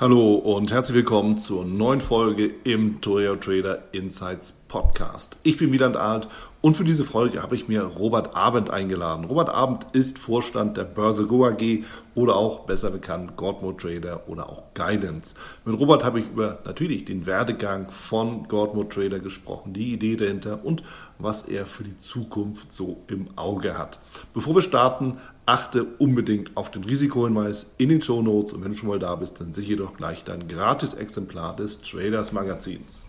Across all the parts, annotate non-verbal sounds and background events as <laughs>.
Hallo und herzlich willkommen zur neuen Folge im Torio Trader Insights Podcast. Ich bin Wieland Alt und für diese Folge habe ich mir Robert Abend eingeladen. Robert Abend ist Vorstand der Börse Go AG oder auch besser bekannt Godmo Trader oder auch Guidance. Mit Robert habe ich über natürlich den Werdegang von Godmo Trader gesprochen, die Idee dahinter und was er für die Zukunft so im Auge hat. Bevor wir starten, achte unbedingt auf den Risikohinweis in den Show Notes und wenn du schon mal da bist, dann sichere doch gleich dein gratis Exemplar des Traders Magazins.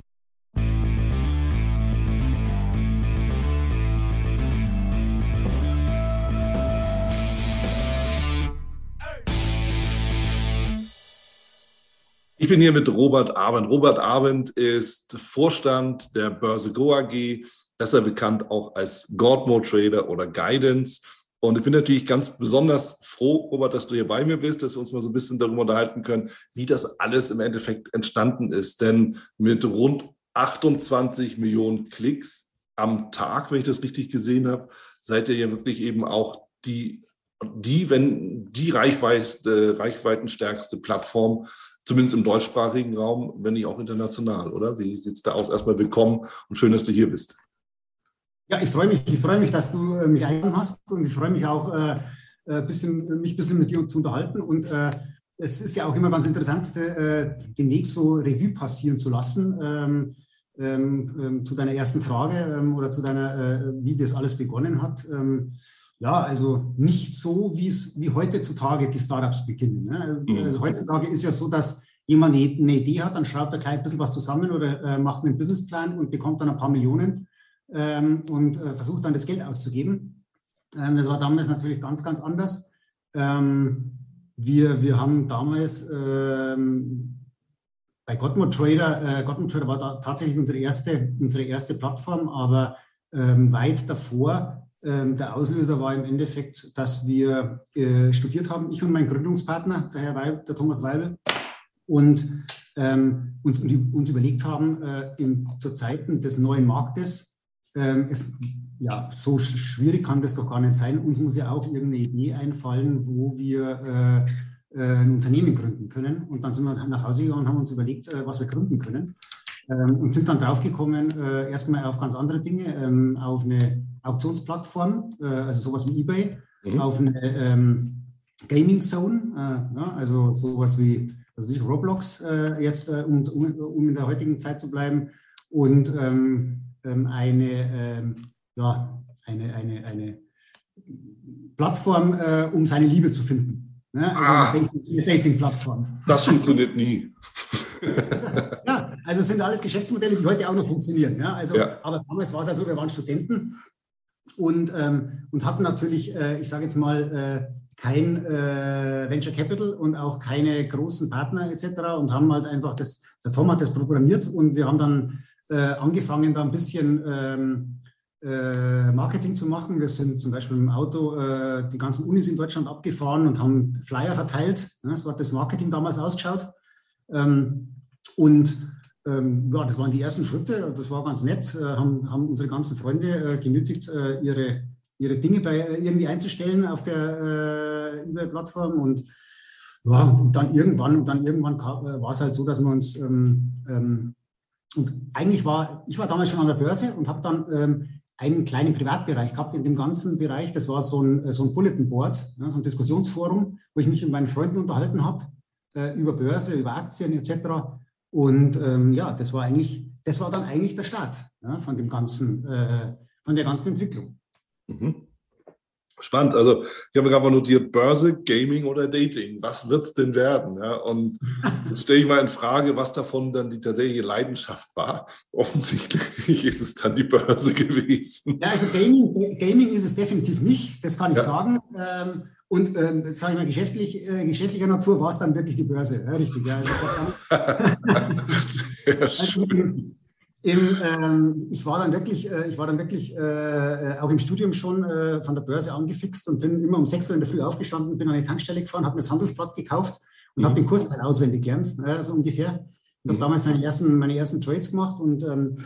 Ich bin hier mit Robert Abend. Robert Abend ist Vorstand der Börse Go AG, besser bekannt auch als Godmo Trader oder Guidance. Und ich bin natürlich ganz besonders froh, Robert, dass du hier bei mir bist, dass wir uns mal so ein bisschen darüber unterhalten können, wie das alles im Endeffekt entstanden ist. Denn mit rund 28 Millionen Klicks am Tag, wenn ich das richtig gesehen habe, seid ihr ja wirklich eben auch die, die wenn die Reichweite, reichweitenstärkste Plattform, zumindest im deutschsprachigen Raum, wenn nicht auch international, oder? Wie sieht es da aus? Erstmal willkommen und schön, dass du hier bist. Ja, ich freue mich. Ich freue mich, dass du äh, mich eingeladen hast und ich freue mich auch, äh, äh bisschen, mich ein bisschen mit dir zu unterhalten. Und äh, es ist ja auch immer ganz interessant, äh, Weg so Revue passieren zu lassen. Ähm, ähm, ähm zu deiner ersten Frage ähm, oder zu deiner, äh, wie das alles begonnen hat. Ähm, ja, also nicht so, wie es wie heutzutage die Startups beginnen. Ne? Mhm. Also heutzutage ist ja so, dass jemand eine, Idee hat, dann schreibt er gleich ein bisschen was zusammen oder macht einen Businessplan und bekommt dann ein paar Millionen ähm, und äh, versucht dann das Geld auszugeben. Ähm, das war damals natürlich ganz, ganz anders. Ähm, wir, wir haben damals ähm, bei Godmo Trader, äh, Godmo Trader war tatsächlich unsere erste, unsere erste Plattform, aber ähm, weit davor der Auslöser war im Endeffekt, dass wir äh, studiert haben, ich und mein Gründungspartner, der Herr Weib, der Thomas Weibel, und ähm, uns, uns überlegt haben, äh, in, zu Zeiten des neuen Marktes ähm, es, ja, so schwierig kann das doch gar nicht sein. Uns muss ja auch irgendeine Idee einfallen, wo wir äh, äh, ein Unternehmen gründen können. Und dann sind wir nach Hause gegangen und haben uns überlegt, äh, was wir gründen können. Ähm, und sind dann draufgekommen, äh, erstmal auf ganz andere Dinge, ähm, auf eine Auktionsplattform, äh, also sowas wie eBay, mhm. auf eine ähm, Gaming Zone, äh, ja, also sowas wie also Roblox jetzt, um, um, um, in der heutigen Zeit zu bleiben. Und ähm, ähm, eine, ähm, ja, eine, eine, eine Plattform, äh, um seine Liebe zu finden. Ne? Also ah, eine Dating-Plattform. Das funktioniert nie. <laughs> ja, also sind alles Geschäftsmodelle, die heute auch noch funktionieren. Ja? Also, ja. Aber damals war es ja so, wir waren Studenten und, ähm, und hatten natürlich, äh, ich sage jetzt mal, äh, kein äh, Venture Capital und auch keine großen Partner etc. und haben halt einfach das, der Tom hat das programmiert und wir haben dann äh, angefangen, da ein bisschen ähm, äh, Marketing zu machen. Wir sind zum Beispiel im Auto äh, die ganzen Unis in Deutschland abgefahren und haben Flyer verteilt. Ja, so hat das Marketing damals ausgeschaut. Ähm, und ähm, ja, das waren die ersten Schritte. Das war ganz nett. Äh, haben, haben unsere ganzen Freunde äh, genötigt, äh, ihre, ihre Dinge bei, irgendwie einzustellen auf der eBay-Plattform und ja, dann irgendwann, dann irgendwann war es halt so, dass wir uns ähm, ähm, und eigentlich war, ich war damals schon an der Börse und habe dann ähm, einen kleinen Privatbereich gehabt in dem ganzen Bereich. Das war so ein, so ein Bulletin Board, ja, so ein Diskussionsforum, wo ich mich mit meinen Freunden unterhalten habe äh, über Börse, über Aktien etc. Und ähm, ja, das war eigentlich, das war dann eigentlich der Start ja, von dem ganzen, äh, von der ganzen Entwicklung. Mhm. Spannend. Also ich habe gerade mal notiert, Börse, Gaming oder Dating. Was wird es denn werden? Ja, und <laughs> jetzt stelle ich mal in Frage, was davon dann die tatsächliche Leidenschaft war. Offensichtlich ist es dann die Börse gewesen. Ja, also Gaming, Gaming ist es definitiv nicht, das kann ich ja. sagen. Ähm, und ähm, sage ich mal, geschäftlich, äh, geschäftlicher Natur war es dann wirklich die Börse. Ja, richtig, ja. Also, <laughs> ja also, im, ähm, ich war dann wirklich, äh, ich war dann wirklich äh, äh, auch im Studium schon äh, von der Börse angefixt und bin immer um 6 Uhr in der Früh aufgestanden, bin an die Tankstelle gefahren, habe mir das Handelsblatt gekauft und mhm. habe den Kursteil auswendig gelernt, so ungefähr. Und mhm. habe damals meine ersten, meine ersten Trades gemacht und ähm,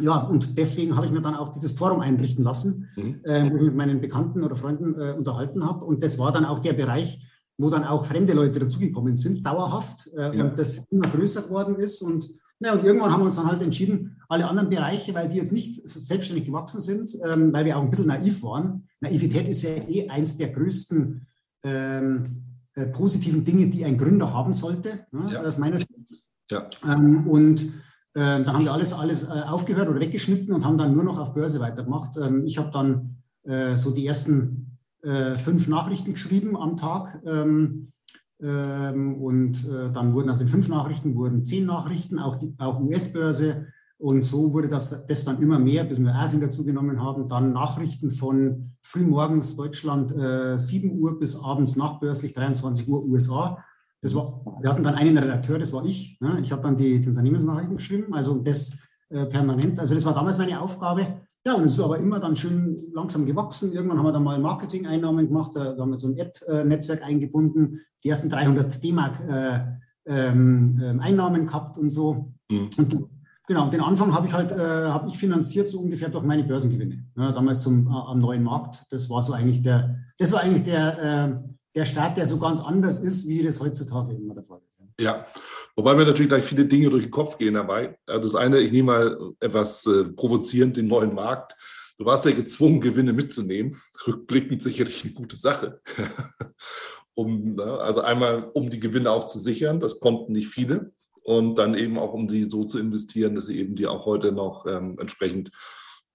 ja, und deswegen habe ich mir dann auch dieses Forum einrichten lassen, mhm. äh, wo ich mit meinen Bekannten oder Freunden äh, unterhalten habe. Und das war dann auch der Bereich, wo dann auch fremde Leute dazugekommen sind, dauerhaft, äh, ja. und das immer größer geworden ist. Und, ja, und irgendwann haben wir uns dann halt entschieden, alle anderen Bereiche, weil die jetzt nicht selbstständig gewachsen sind, ähm, weil wir auch ein bisschen naiv waren. Naivität ist ja eh eins der größten ähm, äh, positiven Dinge, die ein Gründer haben sollte, ne, ja. aus meiner Sicht. Ja. Ähm, und ähm, dann haben wir alles, alles äh, aufgehört oder weggeschnitten und haben dann nur noch auf Börse weitergemacht. Ähm, ich habe dann äh, so die ersten äh, fünf Nachrichten geschrieben am Tag. Ähm, ähm, und äh, dann wurden aus den fünf Nachrichten wurden zehn Nachrichten, auch, auch US-Börse. Und so wurde das, das dann immer mehr, bis wir Asien dazu genommen haben. Dann Nachrichten von frühmorgens Deutschland äh, 7 Uhr bis abends nachbörslich 23 Uhr USA. Das war, wir hatten dann einen Redakteur, das war ich. Ne? Ich habe dann die, die, Unternehmensnachrichten geschrieben, also das äh, permanent. Also das war damals meine Aufgabe. Ja, und es ist aber immer dann schön langsam gewachsen. Irgendwann haben wir dann mal Marketing-Einnahmen gemacht, da, da haben wir so ein Ad-Netzwerk eingebunden, die ersten 300 D-Mark äh, ähm, ähm, Einnahmen gehabt und so. Mhm. Und Genau, den Anfang habe ich halt äh, habe ich finanziert so ungefähr durch meine Börsengewinne. Ja, damals zum, äh, am neuen Markt. Das war so eigentlich der, das war eigentlich der, äh, der Start, der so ganz anders ist, wie das heutzutage immer der Fall ist. Ja, wobei mir natürlich gleich viele Dinge durch den Kopf gehen dabei. Das eine, ich nehme mal etwas äh, provozierend den neuen Markt. Du warst ja gezwungen, Gewinne mitzunehmen. <laughs> Rückblickend sicherlich eine gute Sache. <laughs> um, ne, also einmal, um die Gewinne auch zu sichern. Das konnten nicht viele und dann eben auch, um sie so zu investieren, dass sie eben die auch heute noch ähm, entsprechend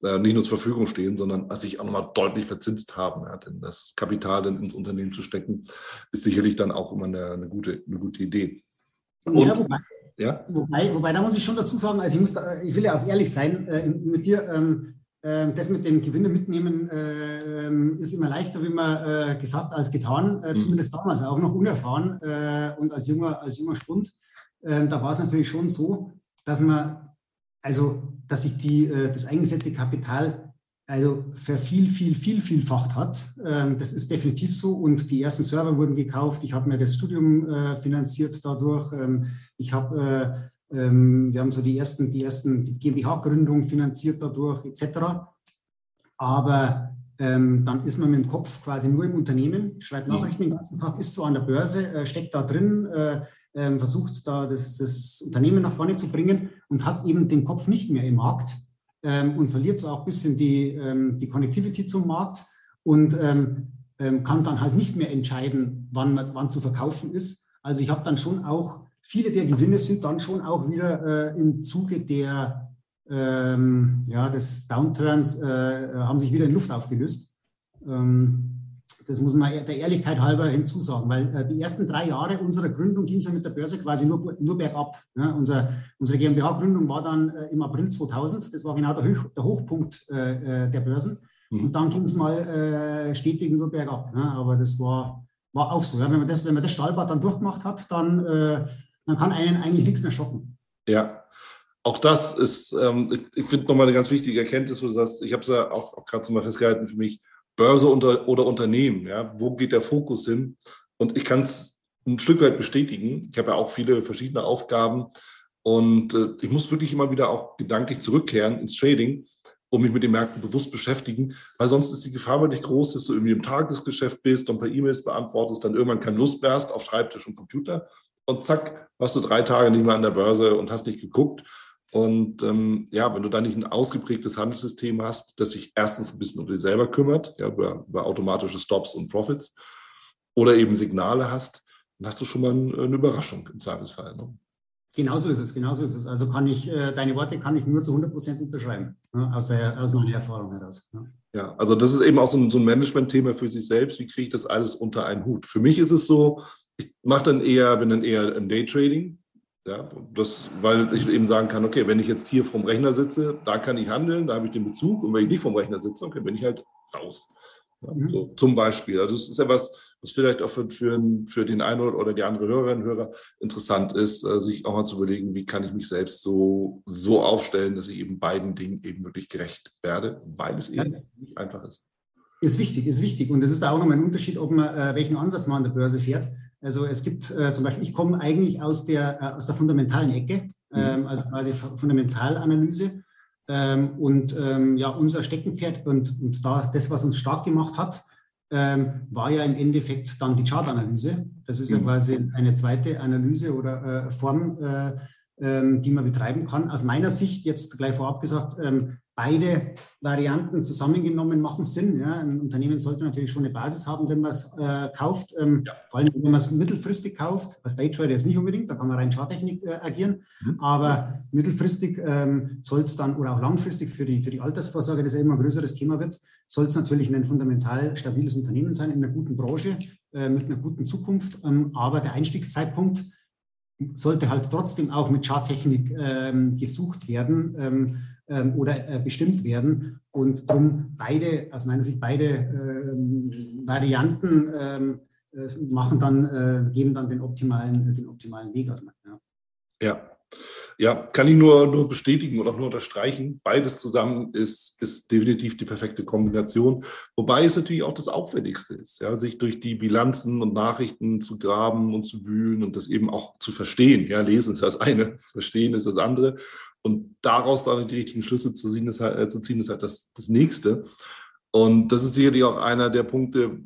nicht nur zur Verfügung stehen, sondern sich auch nochmal deutlich verzinst haben. Ja, denn das Kapital dann ins Unternehmen zu stecken, ist sicherlich dann auch immer eine, eine gute, eine gute Idee. Und, ja, wobei, ja? Wobei, wobei, da muss ich schon dazu sagen, also ich, muss da, ich will ja auch ehrlich sein äh, mit dir. Ähm, äh, das mit dem Gewinne mitnehmen äh, ähm, ist immer leichter, wie man äh, gesagt, als getan. Äh, mhm. Zumindest damals auch noch unerfahren äh, und als junger, als junger Spund ähm, da war es natürlich schon so, dass man, also dass sich die, äh, das eingesetzte Kapital also verviel, viel, viel, vielfacht hat. Ähm, das ist definitiv so. Und die ersten Server wurden gekauft. Ich habe mir das Studium äh, finanziert dadurch. Ähm, ich habe, äh, ähm, wir haben so die ersten, die ersten die GmbH-Gründung finanziert dadurch, etc. Aber dann ist man mit dem Kopf quasi nur im Unternehmen, schreibt Nachrichten den ganzen Tag, ist so an der Börse, steckt da drin, ähm, versucht da das, das, Unternehmen nach vorne zu bringen und hat eben den Kopf nicht mehr im Markt ähm, und verliert so auch ein bisschen die, ähm, die Connectivity zum Markt und ähm, ähm, kann dann halt nicht mehr entscheiden, wann, wann zu verkaufen ist. Also ich habe dann schon auch, viele der Gewinne sind dann schon auch wieder äh, im Zuge der, ähm, ja, des Downturns, äh, haben sich wieder in Luft aufgelöst. Ähm, das muss man der Ehrlichkeit halber hinzusagen, weil äh, die ersten drei Jahre unserer Gründung ging es ja mit der Börse quasi nur, nur bergab. Ja, unser, unsere GmbH-Gründung war dann äh, im April 2000, das war genau der, Hoch, der Hochpunkt äh, äh der Börsen. Mhm. Und dann ging es mal äh, stetig nur bergab. Ja, aber das war, war auch so. Ja, wenn, man das, wenn man das Stahlbad dann durchgemacht hat, dann, äh, dann kann einen eigentlich nichts mehr schocken. Ja, auch das ist, ähm, ich, ich finde nochmal eine ganz wichtige Erkenntnis, wo du sagst, ich habe es ja auch, auch gerade so mal festgehalten für mich, Börse unter, oder Unternehmen. Ja? Wo geht der Fokus hin? Und ich kann es ein Stück weit bestätigen. Ich habe ja auch viele verschiedene Aufgaben und äh, ich muss wirklich immer wieder auch gedanklich zurückkehren ins Trading und mich mit den Märkten bewusst beschäftigen, weil sonst ist die Gefahr wirklich groß, dass du irgendwie im Tagesgeschäft bist und per E-Mails beantwortest, dann irgendwann kein Lust mehr hast auf Schreibtisch und Computer und zack, warst du drei Tage nicht mehr an der Börse und hast nicht geguckt. Und ähm, ja, wenn du da nicht ein ausgeprägtes Handelssystem hast, das sich erstens ein bisschen um dich selber kümmert, ja, über, über automatische Stops und Profits, oder eben Signale hast, dann hast du schon mal eine Überraschung im Zweifelsfall. Ne? Genauso ist es, genauso ist es. Also kann ich, äh, deine Worte kann ich nur zu 100 Prozent unterschreiben, ne, aus, der, aus meiner Erfahrung heraus. Ne? Ja, also das ist eben auch so ein, so ein Management-Thema für sich selbst. Wie kriege ich das alles unter einen Hut? Für mich ist es so, ich mache dann eher, bin dann eher im Daytrading, ja, das, weil ich eben sagen kann, okay, wenn ich jetzt hier vom Rechner sitze, da kann ich handeln, da habe ich den Bezug. Und wenn ich nicht vom Rechner sitze, okay, bin ich halt raus. Ja, mhm. so, zum Beispiel. Also das ist ja was, was vielleicht auch für, für, für den einen oder die andere Hörerin und Hörer interessant ist, äh, sich auch mal zu überlegen, wie kann ich mich selbst so, so aufstellen, dass ich eben beiden Dingen eben wirklich gerecht werde, weil es eben nicht einfach ist. Ist wichtig, ist wichtig. Und es ist auch nochmal ein Unterschied, ob man äh, welchen Ansatz man an der Börse fährt. Also es gibt äh, zum Beispiel, ich komme eigentlich aus der, äh, aus der fundamentalen Ecke, mhm. ähm, also quasi Fundamentalanalyse. Ähm, und ähm, ja, unser Steckenpferd und, und da das, was uns stark gemacht hat, ähm, war ja im Endeffekt dann die Chartanalyse. Das ist ja mhm. quasi eine zweite Analyse oder äh, Form, äh, ähm, die man betreiben kann. Aus meiner Sicht, jetzt gleich vorab gesagt, ähm, beide Varianten zusammengenommen machen Sinn. Ja. Ein Unternehmen sollte natürlich schon eine Basis haben, wenn man es äh, kauft. Ähm, ja. Vor allem, wenn man es mittelfristig kauft. Als Daytrader jetzt nicht unbedingt, da kann man rein Charttechnik äh, agieren. Mhm. Aber mittelfristig ähm, soll es dann oder auch langfristig für die, für die Altersvorsorge, das ja immer ein größeres Thema wird, soll es natürlich ein fundamental stabiles Unternehmen sein in einer guten Branche äh, mit einer guten Zukunft. Ähm, aber der Einstiegszeitpunkt sollte halt trotzdem auch mit Charttechnik ähm, gesucht werden ähm, oder äh, bestimmt werden. Und darum beide, aus meiner Sicht, beide ähm, Varianten ähm, äh, machen dann, äh, geben dann den optimalen, den optimalen Weg aus. Ja. ja. Ja, kann ich nur, nur bestätigen und auch nur unterstreichen. Beides zusammen ist, ist definitiv die perfekte Kombination. Wobei es natürlich auch das Aufwendigste ist, ja, sich durch die Bilanzen und Nachrichten zu graben und zu wühlen und das eben auch zu verstehen. Ja, lesen ist das eine, verstehen ist das andere. Und daraus dann die richtigen Schlüsse zu ziehen, ist halt, äh, zu ziehen, ist halt das, das nächste. Und das ist sicherlich auch einer der Punkte,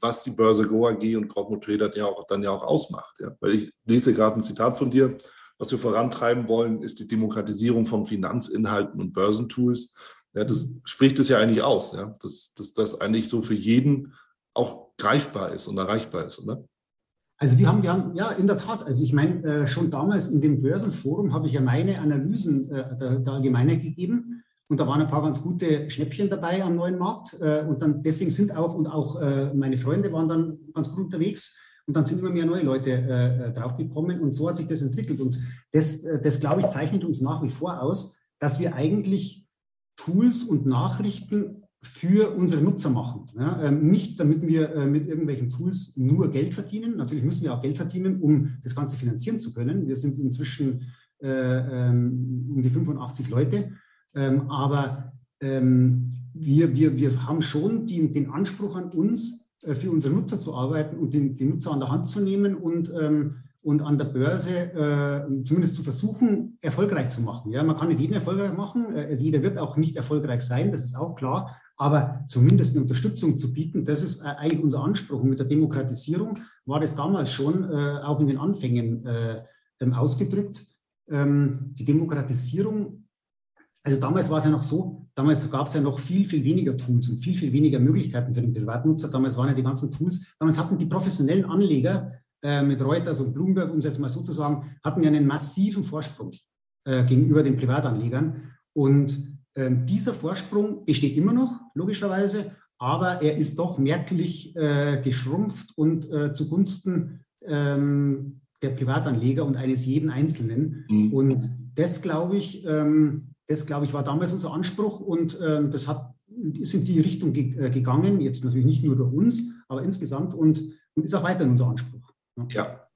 was die Börse Go AG und Corporate Trader ja auch, dann ja auch ausmacht. Ja. Weil ich lese gerade ein Zitat von dir, was wir vorantreiben wollen, ist die Demokratisierung von Finanzinhalten und Börsentools. Ja, das spricht es ja eigentlich aus, ja, dass, dass das eigentlich so für jeden auch greifbar ist und erreichbar ist, oder? Also wir haben, haben, ja, in der Tat, also ich meine, äh, schon damals in dem Börsenforum habe ich ja meine Analysen äh, der, der Allgemeinheit gegeben. Und da waren ein paar ganz gute Schnäppchen dabei am neuen Markt. Äh, und dann deswegen sind auch, und auch äh, meine Freunde waren dann ganz gut unterwegs. Und dann sind immer mehr neue Leute äh, äh, draufgekommen. Und so hat sich das entwickelt. Und das, das, glaube ich, zeichnet uns nach wie vor aus, dass wir eigentlich Tools und Nachrichten für unsere Nutzer machen. Ja, ähm, nicht, damit wir äh, mit irgendwelchen Tools nur Geld verdienen. Natürlich müssen wir auch Geld verdienen, um das Ganze finanzieren zu können. Wir sind inzwischen äh, ähm, um die 85 Leute. Ähm, aber ähm, wir, wir, wir haben schon die, den Anspruch an uns, äh, für unsere Nutzer zu arbeiten und den, den Nutzer an der Hand zu nehmen und, und an der Börse äh, zumindest zu versuchen, erfolgreich zu machen. Ja, man kann nicht jeden erfolgreich machen, äh, also jeder wird auch nicht erfolgreich sein, das ist auch klar, aber zumindest eine Unterstützung zu bieten, das ist äh, eigentlich unser Anspruch. Und mit der Demokratisierung war das damals schon äh, auch in den Anfängen äh, ähm, ausgedrückt. Ähm, die Demokratisierung also damals war es ja noch so, damals gab es ja noch viel, viel weniger Tools und viel, viel weniger Möglichkeiten für den Privatnutzer. Damals waren ja die ganzen Tools, damals hatten die professionellen Anleger äh, mit Reuters und Bloomberg, um es jetzt mal so zu sagen, hatten ja einen massiven Vorsprung äh, gegenüber den Privatanlegern. Und äh, dieser Vorsprung besteht immer noch, logischerweise, aber er ist doch merklich äh, geschrumpft und äh, zugunsten ähm, der Privatanleger und eines jeden Einzelnen. Mhm. Und das, glaube ich, ähm, das, glaube ich, war damals unser Anspruch und äh, das hat, ist in die Richtung ge äh, gegangen, jetzt natürlich nicht nur durch uns, aber insgesamt und, und ist auch weiterhin unser Anspruch. Ja.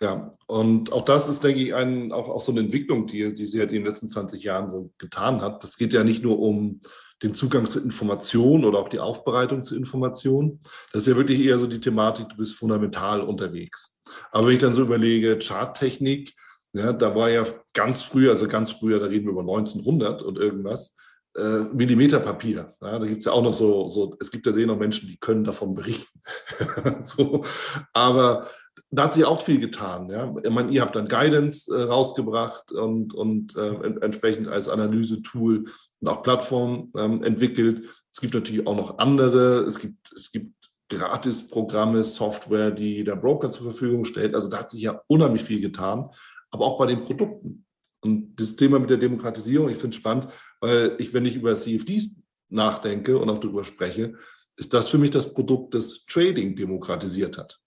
ja. Und auch das ist, denke ich, ein, auch, auch so eine Entwicklung, die, die sie halt in den letzten 20 Jahren so getan hat. Das geht ja nicht nur um den Zugang zu Informationen oder auch die Aufbereitung zu Informationen. Das ist ja wirklich eher so die Thematik, du bist fundamental unterwegs. Aber wenn ich dann so überlege, Charttechnik, ja, da war ja ganz früher, also ganz früher, da reden wir über 1900 und irgendwas, äh, Millimeterpapier. Ja, da gibt es ja auch noch so, so, es gibt ja sehr noch Menschen, die können davon berichten. <laughs> so, aber da hat sich auch viel getan. Ja. Ich meine, ihr habt dann Guidance äh, rausgebracht und, und äh, entsprechend als Analyse-Tool und auch Plattform ähm, entwickelt. Es gibt natürlich auch noch andere. Es gibt, es gibt Gratis-Programme, Software, die der Broker zur Verfügung stellt. Also da hat sich ja unheimlich viel getan aber auch bei den Produkten. Und das Thema mit der Demokratisierung, ich finde es spannend, weil ich, wenn ich über CFDs nachdenke und auch darüber spreche, ist das für mich das Produkt, das Trading demokratisiert hat.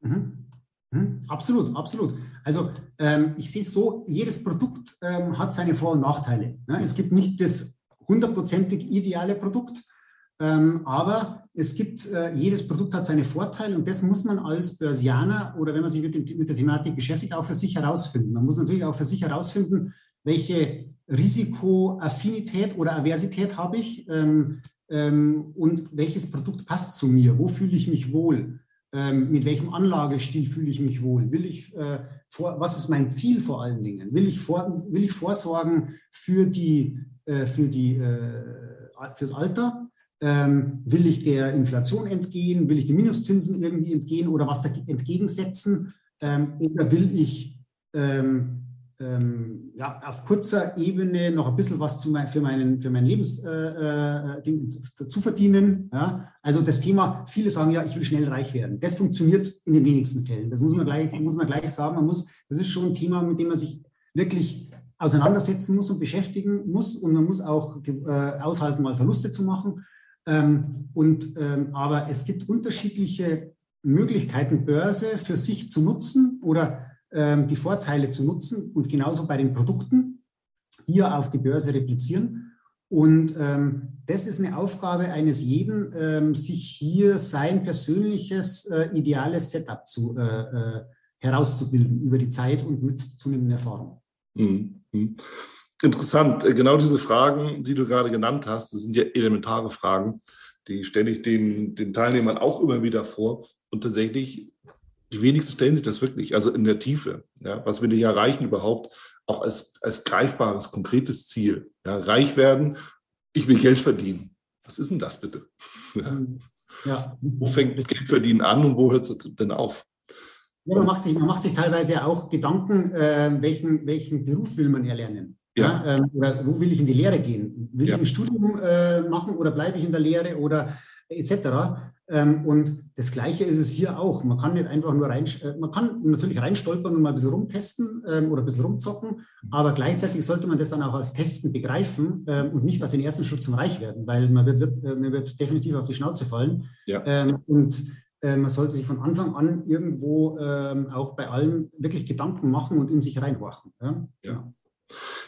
Mhm. Mhm. Absolut, absolut. Also ähm, ich sehe es so, jedes Produkt ähm, hat seine Vor- und Nachteile. Ne? Es gibt nicht das hundertprozentig ideale Produkt, ähm, aber es gibt, äh, jedes Produkt hat seine Vorteile und das muss man als Börsianer oder wenn man sich mit, dem, mit der Thematik beschäftigt, auch für sich herausfinden. Man muss natürlich auch für sich herausfinden, welche Risikoaffinität oder Aversität habe ich ähm, ähm, und welches Produkt passt zu mir, wo fühle ich mich wohl, ähm, mit welchem Anlagestil fühle ich mich wohl, will ich, äh, vor, was ist mein Ziel vor allen Dingen, will ich, vor, will ich vorsorgen für die, äh, für die, äh, fürs Alter Ähm, will ich der Inflation entgehen? Will ich den Minuszinsen irgendwie entgehen oder was entgegensetzen? Ähm, oder will ich ähm, ähm, ja, auf kurzer Ebene noch ein bisschen was zu mein, für, meinen, für mein Lebens äh, äh, zu verdienen. Ja? Also das Thema, viele sagen ja, ich will schnell reich werden. Das funktioniert in den wenigsten Fällen. Das muss man gleich, muss man gleich sagen. Man muss, das ist schon ein Thema, mit dem man sich wirklich auseinandersetzen muss und beschäftigen muss. Und man muss auch äh, aushalten, mal Verluste zu machen. Ähm, und, ähm, aber es gibt unterschiedliche Möglichkeiten, Börse für sich zu nutzen oder die Vorteile zu nutzen und genauso bei den Produkten hier auf die Börse replizieren. Und ähm, das ist eine Aufgabe eines jeden, ähm, sich hier sein persönliches äh, ideales Setup zu, äh, äh, herauszubilden über die Zeit und mit zunehmender Erfahrung. Mhm. mhm. Interessant. Äh, genau diese Fragen, die du gerade genannt hast, das sind ja elementare Fragen, die stelle ich den, den Teilnehmern auch immer wieder vor. Und tatsächlich die wenigsten stellen sich das wirklich, also in der Tiefe. Ja, was will ich erreichen überhaupt? Auch als, als greifbares, konkretes Ziel. Ja, reich werden, ich will Geld verdienen. Was ist denn das bitte? Ja. ja. Wo fängt Geld verdienen an und wo hört es denn auf? Ja, man, macht sich, man macht sich teilweise auch Gedanken, äh, welchen, welchen Beruf will man erlernen? Ja. ja ähm, oder wo will ich in die Lehre gehen? Will ich ein Studium äh, machen oder bleibe ich in der Lehre oder etc. Ähm, und das Gleiche ist es hier auch. Man kann nicht einfach nur rein, äh, man kann natürlich reinstolpern und mal ein bisschen rumtesten ähm, oder ein bisschen rumzocken, aber gleichzeitig sollte man das dann auch als Testen begreifen ähm, und nicht als den ersten Schritt zum Reichwerden, weil man wird, äh, man wird definitiv auf die Schnauze fallen. Ja. Und äh, man sollte sich von Anfang an irgendwo auch bei allem wirklich Gedanken machen und in sich reinhorchen. Ja, ja.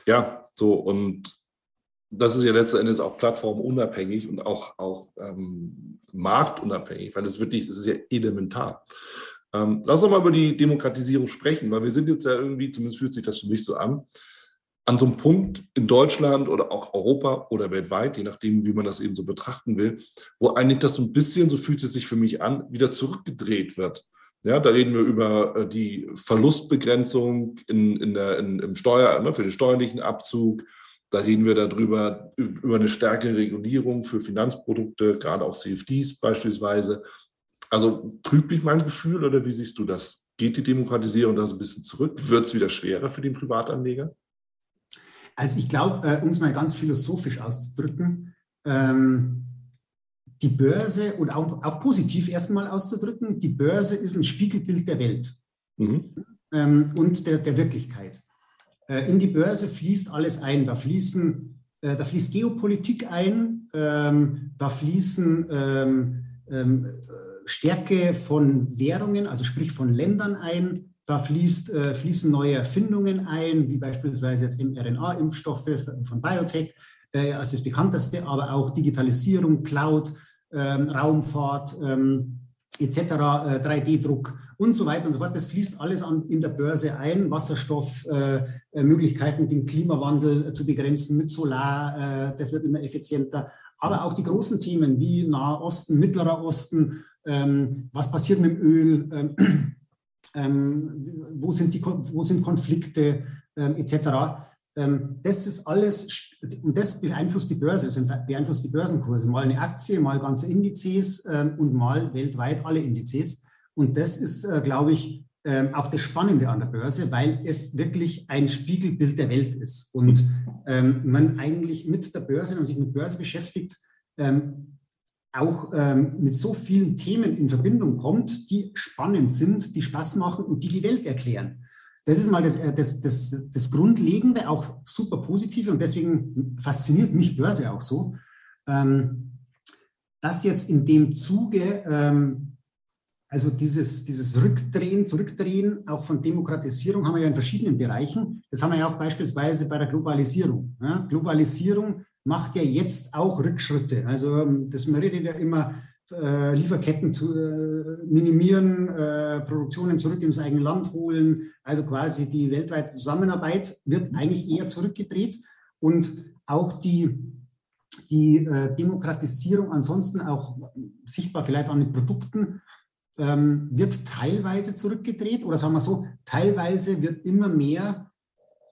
ja so und das ist ja letzten Endes auch plattformunabhängig und auch, auch ähm, marktunabhängig, weil das wirklich, das ist ja elementar. Ähm, lass uns mal über die Demokratisierung sprechen, weil wir sind jetzt ja irgendwie, zumindest fühlt sich das für mich so an, an so einem Punkt in Deutschland oder auch Europa oder weltweit, je nachdem, wie man das eben so betrachten will, wo eigentlich das so ein bisschen, so fühlt es sich für mich an, wieder zurückgedreht wird. Ja, da reden wir über äh, die Verlustbegrenzung in, in der, in, im Steuer, ne, für den steuerlichen Abzug, da reden wir darüber, über eine stärkere Regulierung für Finanzprodukte, gerade auch CFDs beispielsweise. Also trübt mich mein Gefühl oder wie siehst du das? Geht die Demokratisierung da so ein bisschen zurück? Wird es wieder schwerer für den Privatanleger? Also ich glaube, äh, um es mal ganz philosophisch auszudrücken, ähm, die Börse und auch, auch positiv erstmal auszudrücken, die Börse ist ein Spiegelbild der Welt mhm. ähm, und der, der Wirklichkeit. Äh, in die Börse fließt alles ein. Da, fließen, äh, da fließt Geopolitik ein, ähm, da fließen ähm, ähm, Stärke von Währungen, also sprich von Ländern ein. Da fließt, äh, fließen neue Erfindungen ein, wie beispielsweise jetzt mRNA-Impfstoffe von Biotech als das bekannteste, aber auch Digitalisierung, Cloud, Raumfahrt etc., 3D-Druck und so weiter und so fort. Das fließt alles an, in der Börse ein. Wasserstoffmöglichkeiten, äh, den Klimawandel äh, zu begrenzen mit Solar, äh, das wird immer effizienter. Aber auch die großen Themen wie Nahe Osten, Mittlerer Osten, ähm, was passiert mit dem Öl, ähm, <clears throat> ähm, wo, sind die, wo sind Konflikte ähm, etc. Ähm, das ist alles, und das beeinflusst die Börse, also beeinflusst die Börsenkurse. Mal eine Aktie, mal ganze Indizes ähm, und mal weltweit alle Indizes. Und das ist, äh, glaube ich, ähm, auch das Spannende an der Börse, weil es wirklich ein Spiegelbild der Welt ist. Und ähm, man eigentlich mit der Börse, wenn man sich mit Börse beschäftigt, ähm, auch ähm, mit so vielen Themen in Verbindung kommt, die spannend sind, die Spaß machen und die die Welt erklären. Das ist mal das, äh, das, das, das Grundlegende, auch super positive und deswegen fasziniert mich Börse auch so. Ähm, dass jetzt in dem Zuge ähm, also dieses, dieses Rückdrehen, Zurückdrehen auch von Demokratisierung haben wir ja in verschiedenen Bereichen. Das haben wir ja auch beispielsweise bei der Globalisierung. Ja, Globalisierung macht ja jetzt auch Rückschritte. Also ähm, das man redet ja immer, äh, Lieferketten zu äh, minimieren, äh, Produktionen zurück ins eigene Land holen. Also quasi die weltweite Zusammenarbeit wird eigentlich eher zurückgedreht und auch die die äh, Demokratisierung ansonsten auch sichtbar vielleicht an den Produkten ähm, wird teilweise zurückgedreht oder sagen wir so, teilweise wird immer mehr,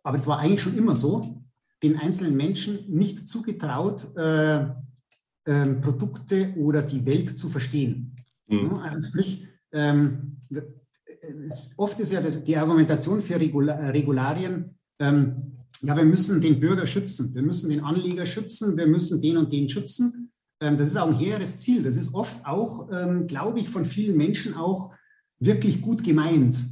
aber es war eigentlich schon immer so, den einzelnen Menschen nicht zugetraut, äh, ähm, Produkte oder die Welt zu verstehen. Mhm. Also sprich, ähm, oft ist ja das, die Argumentation für Regula Regularien, ähm, ja, wir müssen den Bürger schützen, wir müssen den Anleger schützen, wir müssen den und den schützen. Ähm, das ist auch ein hehres Ziel. Das ist oft auch, ähm, glaube ich, von vielen Menschen auch wirklich gut gemeint.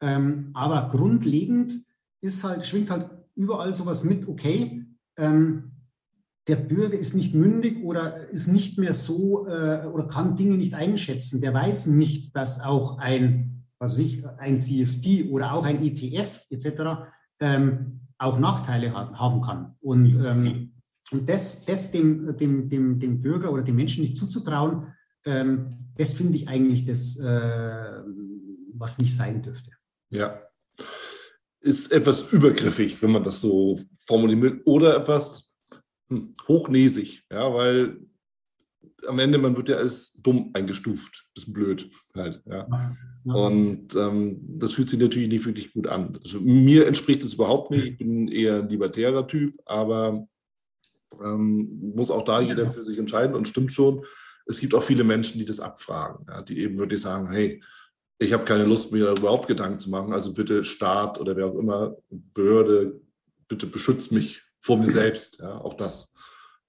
Ähm, aber grundlegend ist halt, schwingt halt überall sowas mit, okay, der Bürger ist nicht mündig oder ist nicht mehr so äh, oder kann Dinge nicht einschätzen. Der weiß nicht, dass auch ein, was ich, ein CFD oder auch ein ETF etc. Auch Nachteile haben, kann. Und, und das, das dem, dem, dem, dem Bürger oder dem Menschen nicht zuzutrauen, ähm, das finde ich eigentlich das, äh, was nicht sein dürfte. Ja. Ist etwas übergriffig, wenn man das so formuliert, oder etwas hm, hochnäsig, ja, weil am Ende man wird ja als dumm eingestuft, bisschen blöd halt, ja. ja. Und ähm, das fühlt sich natürlich nicht wirklich gut an. Also, mir entspricht es überhaupt nicht. Ich bin eher ein libertärer Typ, aber ähm, muss auch da jeder für sich entscheiden und stimmt schon. Es gibt auch viele Menschen, die das abfragen, ja, die eben wirklich sagen, hey, ich habe keine Lust, mir überhaupt Gedanken zu machen. Also bitte Staat oder wer auch immer, Behörde, bitte beschützt mich vor mir selbst. Ja, auch das.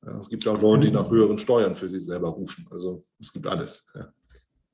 Ja, es gibt auch Leute, die nach höheren Steuern für sich selber rufen. Also es gibt alles. Ja.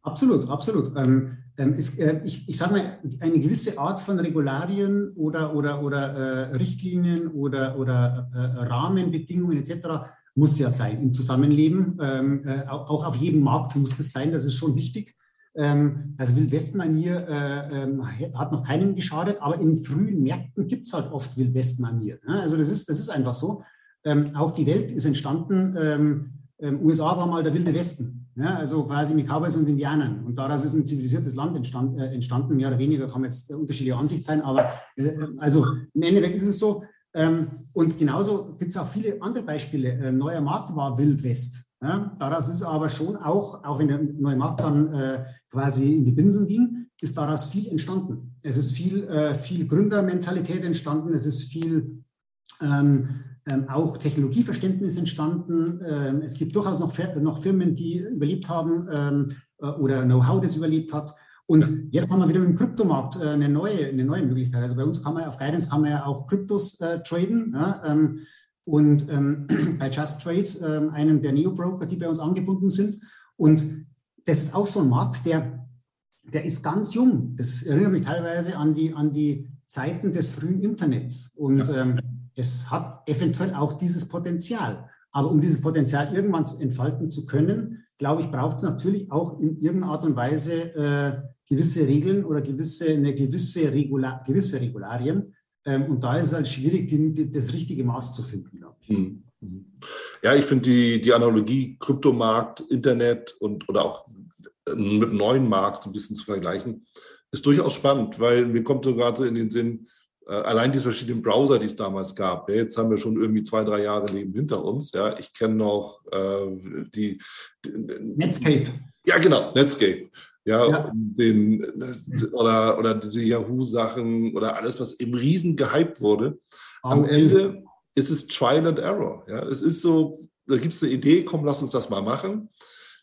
Absolut, absolut. Ähm, ähm, ist, äh, ich ich sage mal, eine gewisse Art von Regularien oder, oder, oder äh, Richtlinien oder, oder äh, Rahmenbedingungen etc. muss ja sein im Zusammenleben. Ähm, äh, auch auf jedem Markt muss das sein, das ist schon wichtig. Ähm, also Wildwestmanier äh, ähm, hat noch keinem geschadet, aber in frühen Märkten gibt es halt oft Wildwestmanier. Ne? Also das ist, das ist einfach so. Ähm, auch die Welt ist entstanden. Ähm, ähm, USA war mal der wilde Westen, ja? also quasi mit Cowboys und Indianern. Und daraus ist ein zivilisiertes Land entstand, äh, entstanden, mehr oder weniger, kann jetzt unterschiedliche Ansicht sein, aber äh, also im Endeffekt ist es so. Ähm, und genauso gibt es auch viele andere Beispiele. Äh, neuer Markt war Wild West. Ja, daraus ist aber schon auch, auch wenn der neue Markt dann äh, quasi in die Binsen ging, ist daraus viel entstanden. Es ist viel, äh, viel Gründermentalität entstanden, es ist viel ähm, ähm, auch Technologieverständnis entstanden. Ähm, es gibt durchaus noch, noch Firmen, die überlebt haben ähm, äh, oder Know-how, das überlebt hat. Und ja. jetzt haben wir wieder im Kryptomarkt äh, eine, neue, eine neue Möglichkeit. Also bei uns kann man auf Guidance kann man ja auch Kryptos äh, traden. Ja, ähm, und ähm, <clears throat> bei Just Trade, ähm, einem der Neo-Broker, die bei uns angebunden sind. Und das ist auch so ein Markt, der, der ist ganz jung. Das erinnert mich teilweise an die, an die Zeiten des frühen Internets. Und ja. Es hat eventuell auch dieses Potenzial. Aber um dieses Potenzial irgendwann entfalten zu können, glaube ich, braucht es natürlich auch in irgendeiner Art und Weise äh, gewisse Regeln oder gewisse, eine gewisse, Regular, gewisse Regularien, ähm, und da ist es halt schwierig, die, die, das richtige Maß zu finden, glaube ich. Hm, hm. Ja, ich finde die, die Analogie Kryptomarkt, Internet und oder auch mit neuen Markt so ein bisschen zu vergleichen, ist durchaus spannend, weil mir kommt so gerade in den Sinn, äh, allein die verschiedenen Browser, die es damals gab. Ja, jetzt haben wir schon irgendwie zwei, drei Jahre Leben hinter uns. Ja, ich kenne noch äh, die, die, Netscape. Ja, genau, Netscape ja, ja. Den, oder, oder diese Yahoo-Sachen oder alles, was im Riesen gehypt wurde. Am okay. Ende ist es Trial and Error. Ja, es ist so, da gibt es eine Idee, komm, lass uns das mal machen.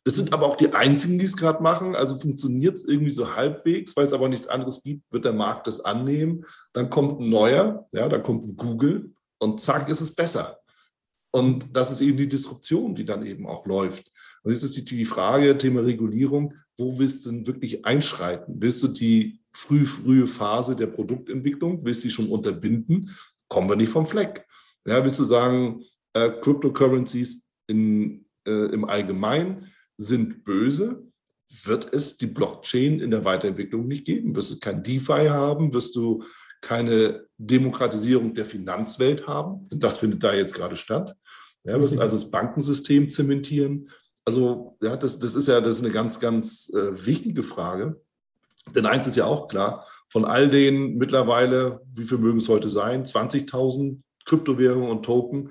Das sind aber auch die einzigen, die es gerade machen. Also funktioniert es irgendwie so halbwegs, weil es aber nichts anderes gibt, wird der Markt das annehmen. Dann kommt ein neuer, ja, dann kommt ein Google und zack, ist es besser. Und das ist eben die Disruption, die dann eben auch läuft. Und jetzt ist die, die Frage, Thema Regulierung, wo willst du denn wirklich einschreiten? Willst du die früh, frühe Phase der Produktentwicklung, willst du die schon unterbinden? Kommen wir nicht vom Fleck. Ja, willst du sagen, äh, Cryptocurrencies in, äh, im Allgemeinen sind böse? Wird es die Blockchain in der Weiterentwicklung nicht geben? Wirst du kein DeFi haben? Wirst du keine Demokratisierung der Finanzwelt haben? Das findet da jetzt gerade statt. Ja, wirst <laughs> also das Bankensystem zementieren. Also ja, das, das ist ja das ist eine ganz, ganz äh, wichtige Frage. Denn eins ist ja auch klar, von all den mittlerweile, wie viel mögen es heute sein, 20.000 Kryptowährungen und Token,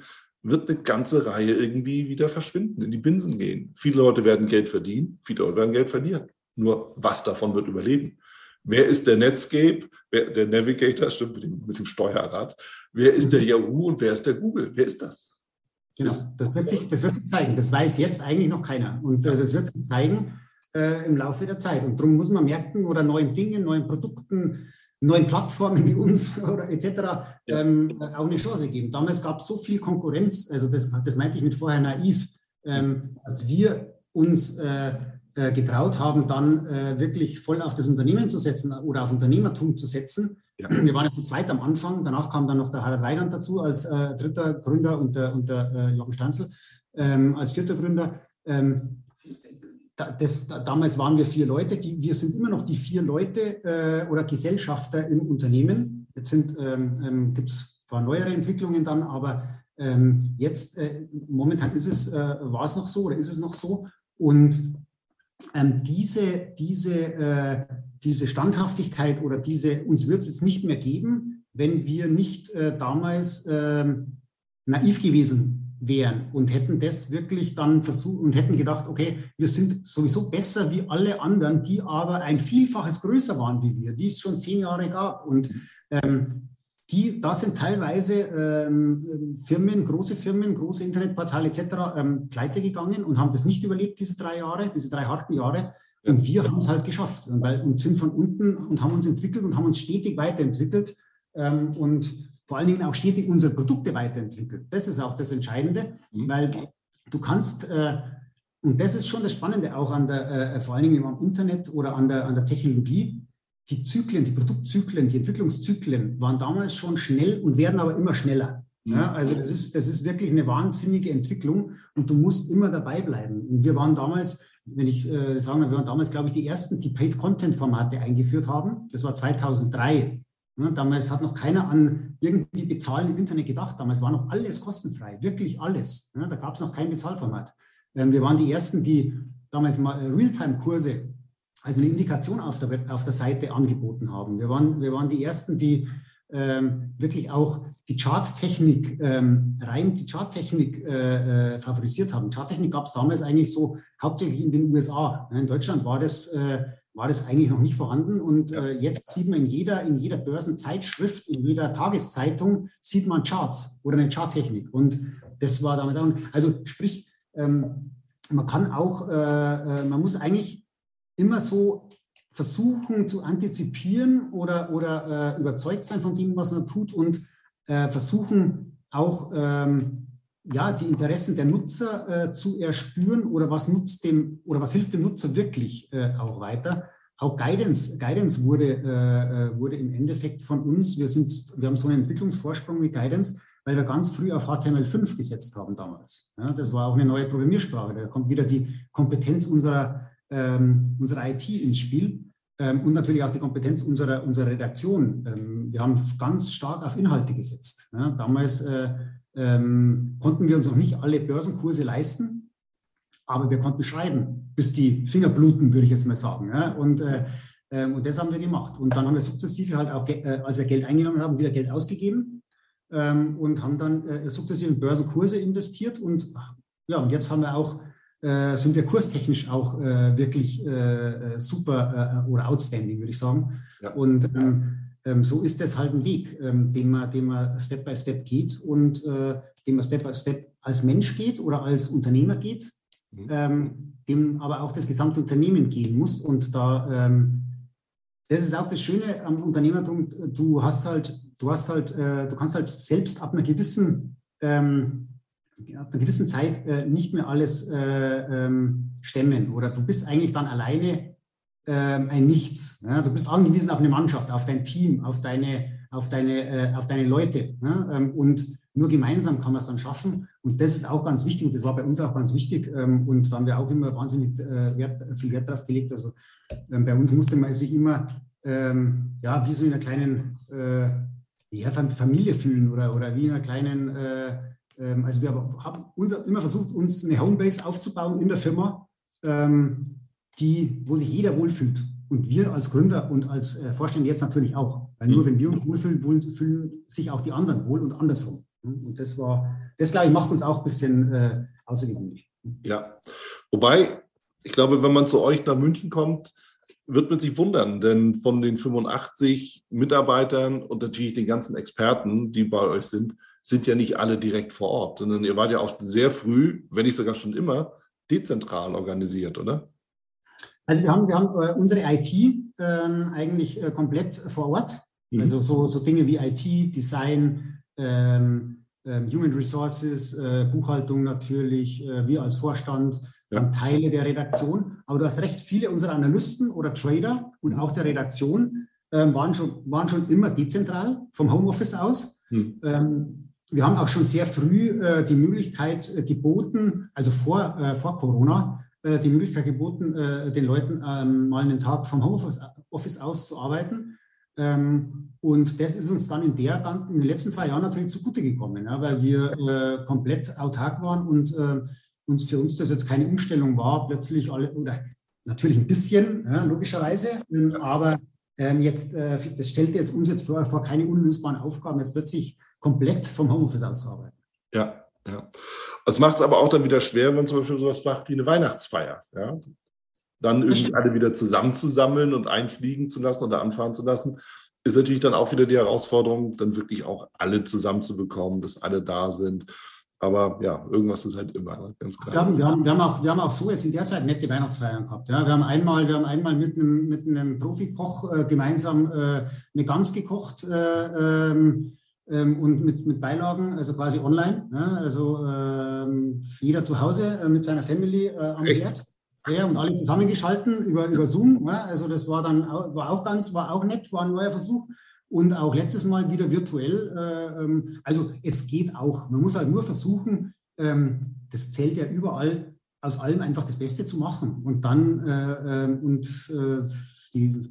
wird eine ganze Reihe irgendwie wieder verschwinden, in die Binsen gehen. Viele Leute werden Geld verdienen, viele Leute werden Geld verlieren. Nur was davon wird überleben? Wer ist der Netscape, wer, der Navigator, stimmt mit dem, mit dem Steuerrad? Wer ist der Yahoo und wer ist der Google? Wer ist das? Genau, das wird, sich, das wird sich zeigen. Das weiß jetzt eigentlich noch keiner. Und äh, das wird sich zeigen äh, im Laufe der Zeit. Und darum muss man Märkten oder neuen Dingen, neuen Produkten, neuen Plattformen wie uns <laughs> oder etc. Ähm, auch eine Chance geben. Damals gab es so viel Konkurrenz, also das, das meinte ich mit vorher naiv, ähm, dass wir uns äh, äh, getraut haben, dann äh, wirklich voll auf das Unternehmen zu setzen oder auf Unternehmertum zu setzen. Ja. Wir waren ja zu zweit am Anfang, danach kam dann noch der Harald Weigand dazu als äh, dritter Gründer und der, und der äh, Jochen Stanzel ähm, als vierter Gründer. Ähm, das, da, damals waren wir vier Leute, die, wir sind immer noch die vier Leute äh, oder Gesellschafter im Unternehmen. Jetzt ähm, ähm, gibt es zwar neuere Entwicklungen dann, aber ähm, jetzt äh, momentan ist es, äh, war es noch so oder ist es noch so. Und ähm, diese, diese, äh, diese Standhaftigkeit oder diese, uns wird es jetzt nicht mehr geben, wenn wir nicht äh, damals äh, naiv gewesen wären und hätten das wirklich dann versucht und hätten gedacht, okay, wir sind sowieso besser wie alle anderen, die aber ein Vielfaches größer waren wie wir, die es schon zehn Jahre gab. Und ähm, die, da sind teilweise ähm, Firmen, große Firmen, große Internetportale etc. Ähm, pleite gegangen und haben das nicht überlebt, diese drei Jahre, diese drei harten Jahre. Und wir haben es halt geschafft und, weil, und sind von unten und haben uns entwickelt und haben uns stetig weiterentwickelt ähm, und vor allen Dingen auch stetig unsere Produkte weiterentwickelt. Das ist auch das Entscheidende, mhm. weil du kannst, äh, und das ist schon das Spannende auch an der, äh, vor allen Dingen am Internet oder an der, an der Technologie, die Zyklen, die Produktzyklen, die Entwicklungszyklen waren damals schon schnell und werden aber immer schneller. Ja, mhm. also das ist, das ist wirklich eine wahnsinnige Entwicklung und du musst immer dabei bleiben. Und wir waren damals, wenn ich äh, sagen wir waren damals, glaube ich, die ersten, die Paid-Content-Formate eingeführt haben. Das war 2003. Ja, damals hat noch keiner an irgendwie Bezahlen im Internet gedacht. Damals war noch alles kostenfrei, wirklich alles. Ja, da gab es noch kein Bezahlformat. Ähm, wir waren die ersten, die damals mal Realtime-Kurse also eine Indikation auf der, auf der Seite angeboten haben. Wir waren, wir waren die Ersten, die ähm, wirklich auch die Charttechnik, ähm, rein die Charttechnik äh, äh, favorisiert haben. Charttechnik gab es damals eigentlich so hauptsächlich in den USA. In Deutschland war das, äh, war das eigentlich noch nicht vorhanden. Und äh, jetzt sieht man in jeder, in jeder Börsenzeitschrift, in jeder Tageszeitung, sieht man Charts oder eine Charttechnik. Und das war damals auch, also sprich, ähm, man kann auch, äh, äh, man muss eigentlich immer so versuchen zu antizipieren oder, oder äh, überzeugt sein von dem, was man tut und äh, versuchen auch ähm, ja, die Interessen der Nutzer äh, zu erspüren oder was nutzt dem oder was hilft dem Nutzer wirklich äh, auch weiter. Auch Guidance, Guidance wurde, äh, äh, wurde im Endeffekt von uns, wir, sind, wir haben so einen Entwicklungsvorsprung mit Guidance, weil wir ganz früh auf HTML5 gesetzt haben damals. Ja, das war auch eine neue Programmiersprache. Da kommt wieder die Kompetenz unserer ähm, unsere IT ins Spiel ähm, und natürlich auch die Kompetenz unserer, unserer Redaktion. Ähm, wir haben ganz stark auf Inhalte gesetzt. Ja, damals äh, ähm, konnten wir uns noch nicht alle Börsenkurse leisten, aber wir konnten schreiben, bis die Finger bluten, würde ich jetzt mal sagen. Ja, und, äh, äh, und das haben wir gemacht. Und dann haben wir sukzessive halt auch, äh, als wir Geld eingenommen haben, wieder Geld ausgegeben ähm, und haben dann äh, sukzessive in Börsenkurse investiert. Und ja, und jetzt haben wir auch sind wir kurstechnisch auch äh, wirklich äh, äh super äh, oder outstanding, würde ich sagen. Ja. Und ähm, ähm, so ist das halt ein Weg, ähm, den, man, den man Step by Step geht und äh, den man Step by Step als Mensch geht oder als Unternehmer geht, mhm. Ähm, dem aber auch das gesamte Unternehmen gehen muss. Und da, das ist auch das Schöne am Unternehmertum, du hast halt, du hast halt, du kannst halt selbst ab einer gewissen ähm, ab einer gewissen Zeit äh, nicht mehr alles äh, ähm, stemmen oder du bist eigentlich dann alleine äh, ein Nichts. Ja? Du bist angewiesen auf eine Mannschaft, auf dein Team, auf deine, auf deine, äh, auf deine Leute. Ja? Ähm, und nur gemeinsam kann man es dann schaffen. Und das ist auch ganz wichtig und das war bei uns auch ganz wichtig. Ähm, und da haben wir auch immer wahnsinnig äh, Wert, viel Wert darauf gelegt. Also ähm, bei uns musste man sich immer ähm, ja, wie so in einer kleinen äh, ja, Familie fühlen oder, oder wie in einer kleinen ähm, also wir haben unser, immer versucht, uns eine Homebase aufzubauen in der Firma, ähm, die, wo sich jeder wohlfühlt. Und wir als Gründer und als äh, Vorstände jetzt natürlich auch. Weil nur mhm. wenn wir uns wohlfühlen, wohl, fühlen sich auch die anderen wohl und andersrum. Und das war, das glaube ich, macht uns auch ein bisschen äh, außergewöhnlich. Ja, wobei, ich glaube, wenn man zu euch nach München kommt, wird man sich wundern, denn von den 85 Mitarbeitern und natürlich den ganzen Experten, die bei euch sind, sind ja nicht alle direkt vor Ort, sondern ihr wart ja auch sehr früh, wenn nicht sogar schon immer, dezentral organisiert, oder? Also wir haben, wir haben äh, unsere IT ähm, eigentlich äh, komplett vor Ort. Mhm. Also so, so Dinge wie IT, Design, ähm, ähm, Human Resources, äh, Buchhaltung natürlich, äh, wir als Vorstand, ja. dann Teile der Redaktion. Aber du hast recht, viele unserer Analysten oder Trader und auch der Redaktion ähm, waren, schon, waren schon immer dezentral vom Homeoffice aus. Mhm. Ähm, wir haben auch schon sehr früh äh, die Möglichkeit äh, geboten, also vor, äh, vor Corona, äh, die Möglichkeit geboten, äh, den Leuten ähm, mal einen Tag vom Homeoffice Office aus zu arbeiten. Ähm, und das ist uns dann in, der, in den letzten zwei Jahren natürlich zugute gekommen, ja, weil wir äh, komplett autark waren und, und für uns das jetzt keine Umstellung war, plötzlich alle, oder natürlich ein bisschen, ja, logischerweise, ähm, aber ähm, jetzt, das stellte jetzt uns jetzt vor, vor keine unlösbaren Aufgaben, jetzt plötzlich komplett vom Homeoffice auszuarbeiten. Ja, ja. Das macht es aber auch dann wieder schwer, wenn man zum Beispiel sowas macht wie eine Weihnachtsfeier. Ja? Dann irgendwie alle wieder zusammenzusammeln und einfliegen zu lassen oder anfahren zu lassen, ist natürlich dann auch wieder die Herausforderung, dann wirklich auch alle zusammenzubekommen, dass alle da sind. Aber ja, irgendwas ist halt immer ne? ganz klar. Wir haben, wir, haben, wir, haben auch, wir haben auch so jetzt in der Zeit nette Weihnachtsfeiern gehabt. Ja. Wir, haben einmal, wir haben einmal mit einem, mit einem Profikoch äh, gemeinsam äh, eine Gans gekocht. Äh, ähm, ähm, und mit, mit Beilagen, also quasi online. Ja, also ähm, jeder zu Hause äh, mit seiner Family äh, am Herd. Ja, und alle zusammengeschalten über, über Zoom. Ja, also das war dann auch, war auch ganz, war auch nett, war ein neuer Versuch. Und auch letztes Mal wieder virtuell. Äh, ähm, also es geht auch. Man muss halt nur versuchen, ähm, das zählt ja überall, aus allem einfach das Beste zu machen. Und dann äh, ähm, und äh, die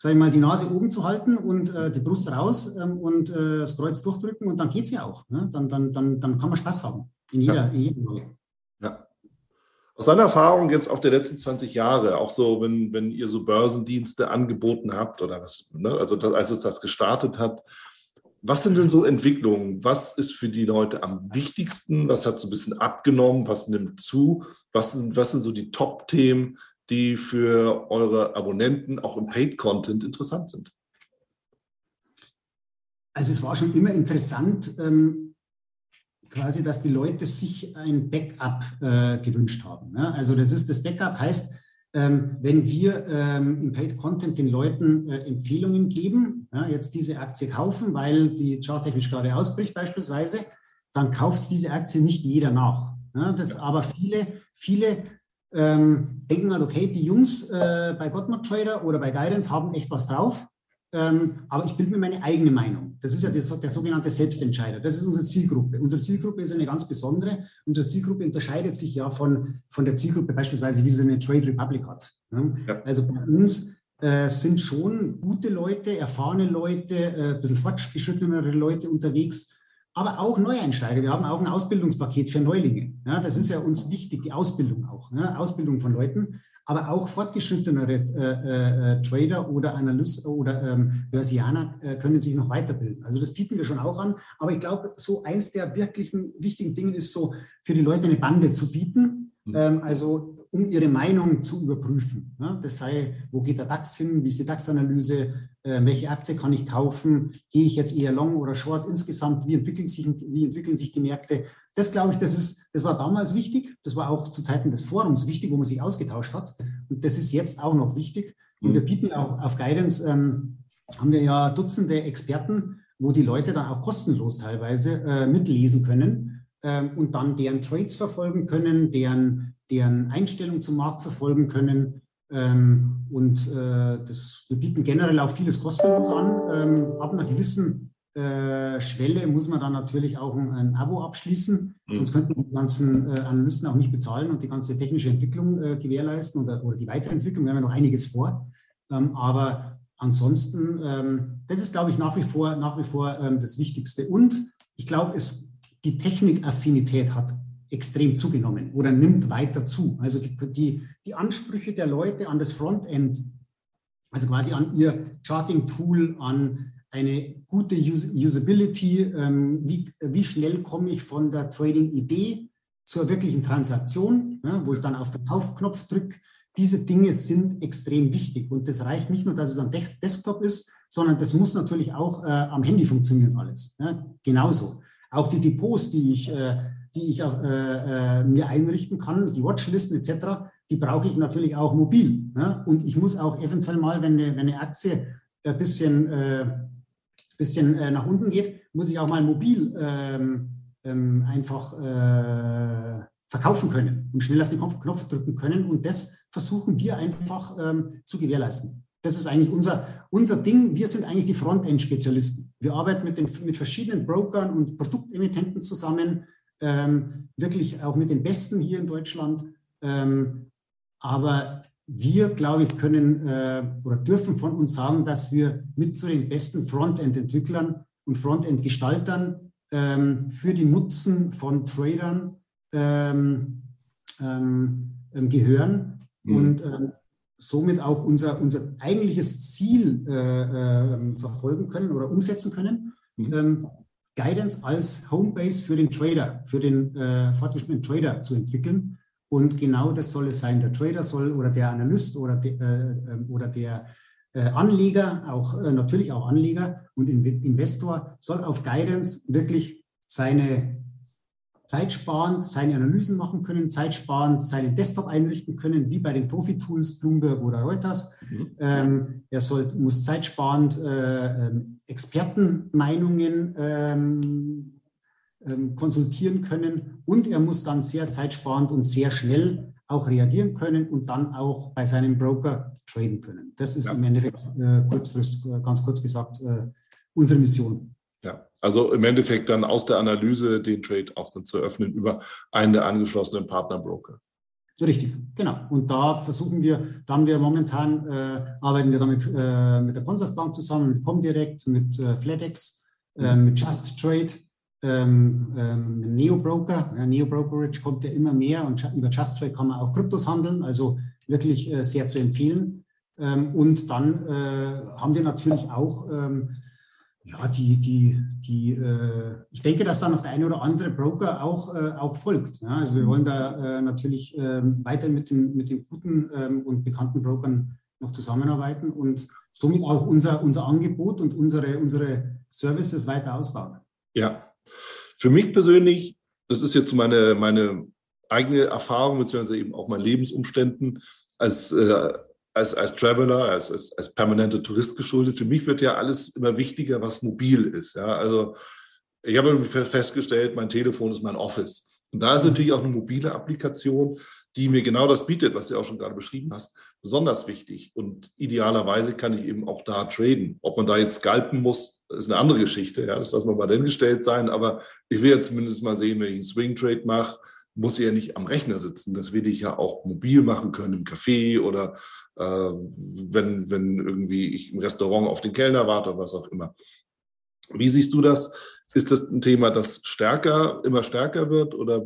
sage ich mal, die Nase oben zu halten und äh, die Brust raus ähm, und äh, das Kreuz durchdrücken und dann geht es ja auch. Ne? Dann, dann, dann, dann kann man Spaß haben in jeder, ja. in jedem Rolle. Ja. Aus deiner Erfahrung jetzt auch der letzten 20 Jahre, auch so, wenn, wenn ihr so Börsendienste angeboten habt oder was, ne? also das, als es das gestartet hat, was sind denn so Entwicklungen? Was ist für die Leute am wichtigsten? Was hat so ein bisschen abgenommen? Was nimmt zu? Was sind, was sind so die Top-Themen, die für eure Abonnenten auch im Paid-Content interessant sind? Also es war schon immer interessant, ähm, quasi, dass die Leute sich ein Backup äh, gewünscht haben. Ne? Also das ist das Backup heißt, ähm, wenn wir ähm, im Paid Content den Leuten äh, Empfehlungen geben, ja, jetzt diese Aktie kaufen, weil die charttechnisch gerade ausbricht beispielsweise, dann kauft diese Aktie nicht jeder nach. Ja, das, aber viele, viele ähm, denken halt, okay, die Jungs äh, bei Godmod Trader oder bei Guidance haben echt was drauf, ähm, aber ich bilde mir meine eigene Meinung. Das ist ja der, der, sogenannte Selbstentscheider. Das ist unsere Zielgruppe. Unsere Zielgruppe ist eine ganz besondere. Unsere Zielgruppe unterscheidet sich ja von, von der Zielgruppe beispielsweise, wie sie eine Trade Republic hat. Ne? Ja. Also bei uns äh, sind schon gute Leute, erfahrene Leute, äh, ein bisschen fortgeschrittenere Leute unterwegs, aber auch Neueinsteiger. Wir haben auch ein Ausbildungspaket für Neulinge. Ja, das ist ja uns wichtig, die Ausbildung auch, ja, Ausbildung von Leuten, aber auch fortgeschrittenere äh, äh, Trader oder Analysten oder ähm, Börsianer äh, können sich noch weiterbilden. Also das bieten wir schon auch an. Aber ich glaube, so eins der wirklichen wichtigen Dinge ist so, für die Leute eine Bande zu bieten. Mhm. Ähm, also um ihre Meinung zu überprüfen. Ja, das sei, wo geht der DAX hin, wie ist die DAX-Analyse, äh, welche Aktie kann ich kaufen, gehe ich jetzt eher long oder short insgesamt, wie entwickeln sich, wie entwickeln sich die Märkte. Das glaube ich, das, ist, das war damals wichtig, das war auch zu Zeiten des Forums wichtig, wo man sich ausgetauscht hat und das ist jetzt auch noch wichtig. Und wir bieten auch auf Guidance, ähm, haben wir ja Dutzende Experten, wo die Leute dann auch kostenlos teilweise äh, mitlesen können ähm, und dann deren Trades verfolgen können, deren deren Einstellung zum Markt verfolgen können. Ähm, und äh, das, wir bieten generell auch vieles kostenlos an. Ähm, ab einer gewissen äh, Schwelle muss man dann natürlich auch ein, ein Abo abschließen, mhm. sonst könnten die ganzen äh, Analysten auch nicht bezahlen und die ganze technische Entwicklung äh, gewährleisten oder, oder, die Weiterentwicklung. Wir haben ja noch einiges vor. Ähm, aber ansonsten, ähm, das ist, glaube ich, nach wie vor, nach wie vor ähm, das Wichtigste. Und ich glaube, es, die Technikaffinität hat extrem zugenommen oder nimmt weiter zu. Also die, die, die Ansprüche der Leute an das Frontend, also quasi an ihr Charting-Tool, an eine gute Us Usability, ähm, wie, wie schnell komme ich von der Trading-Idee zur wirklichen Transaktion, ja, wo ich dann auf den Kaufknopf drücke. Diese Dinge sind extrem wichtig und das reicht nicht nur, dass es am Desktop ist, sondern das muss natürlich auch äh, am Handy funktionieren alles. Ja, genauso. Auch die Depots, die ich, äh, die ich äh, äh, mir einrichten kann, die Watchlisten etc., die brauche ich natürlich auch mobil. Ne? Und ich muss auch eventuell mal, wenn eine, wenn eine Aktie ein bisschen, äh, bisschen äh, nach unten geht, muss ich auch mal mobil ähm, ähm, einfach äh, verkaufen können und schnell auf den Knopf drücken können. Und das versuchen wir einfach ähm, zu gewährleisten. Das ist eigentlich unser, unser Ding. Wir sind eigentlich die Frontend-Spezialisten. Wir arbeiten mit, den, mit verschiedenen Brokern und Produktemittenten zusammen, ähm, wirklich auch mit den Besten hier in Deutschland. Ähm, aber wir, glaube ich, können äh, oder dürfen von uns sagen, dass wir mit zu den besten Frontend-Entwicklern und Frontend-Gestaltern ähm, für die Nutzen von Tradern ähm, ähm, gehören. Mhm. Und ähm, somit auch unser, unser eigentliches Ziel äh, äh, verfolgen können oder umsetzen können. Mhm. Ähm, Guidance als Homebase für den Trader, für den äh, fortgeschrittenen Trader zu entwickeln. Und genau das soll es sein. Der Trader soll oder der Analyst oder, de, äh, ähm, oder der äh, Anleger, auch äh, natürlich auch Anleger und Investor soll auf Guidance wirklich seine zeitsparend seine Analysen machen können, zeitsparend seinen Desktop einrichten können, wie bei den Profi-Tools Bloomberg oder Reuters. Mhm. Ähm, er soll, muss zeitsparend äh, ähm, Expertenmeinungen ähm, ähm, konsultieren können und er muss dann sehr zeitsparend und sehr schnell auch reagieren können und dann auch bei seinem Broker traden können. Das ist ja. im Endeffekt äh, kurzfristig, äh, ganz kurz gesagt, äh, unsere Mission. Ja, also im Endeffekt dann aus der Analyse den Trade auch dann zu eröffnen über einen der angeschlossenen Partnerbroker. Richtig, genau. Und da versuchen wir, da haben wir momentan, äh, arbeiten wir damit äh, mit der Consorsbank zusammen, mit Comdirect, mit äh, FlatEx, äh, mhm. mit Just Trade, ähm, ähm, Neo Broker. Ja, Neo Brokerage kommt ja immer mehr und über Just Trade kann man auch Kryptos handeln, also wirklich äh, sehr zu empfehlen. Ähm, und dann äh, haben wir natürlich auch ähm, ja, die, die, die, äh, ich denke, dass da noch der eine oder andere Broker auch, äh, auch folgt. Ja? Also wir wollen da äh, natürlich ähm, weiter mit den, mit den guten ähm, und bekannten Brokern noch zusammenarbeiten und somit auch unser, unser Angebot und unsere, unsere Services weiter ausbauen. Ja, für mich persönlich, das ist jetzt meine, meine eigene Erfahrung, beziehungsweise eben auch meine Lebensumständen als äh, als, als Traveler, als, als, als permanenter Tourist geschuldet. Für mich wird ja alles immer wichtiger, was mobil ist. Ja? Also ich habe festgestellt, mein Telefon ist mein Office. Und da ist natürlich auch eine mobile Applikation, die mir genau das bietet, was du auch schon gerade beschrieben hast, besonders wichtig. Und idealerweise kann ich eben auch da traden. Ob man da jetzt scalpen muss, ist eine andere Geschichte. Ja, das lassen wir mal dahingestellt sein. Aber ich will ja zumindest mal sehen, wenn ich einen Swing Trade mache, muss ja nicht am Rechner sitzen. Das will ich ja auch mobil machen können im Café oder äh, wenn, wenn irgendwie ich im Restaurant auf den Kellner warte, was auch immer. Wie siehst du das? Ist das ein Thema, das stärker, immer stärker wird oder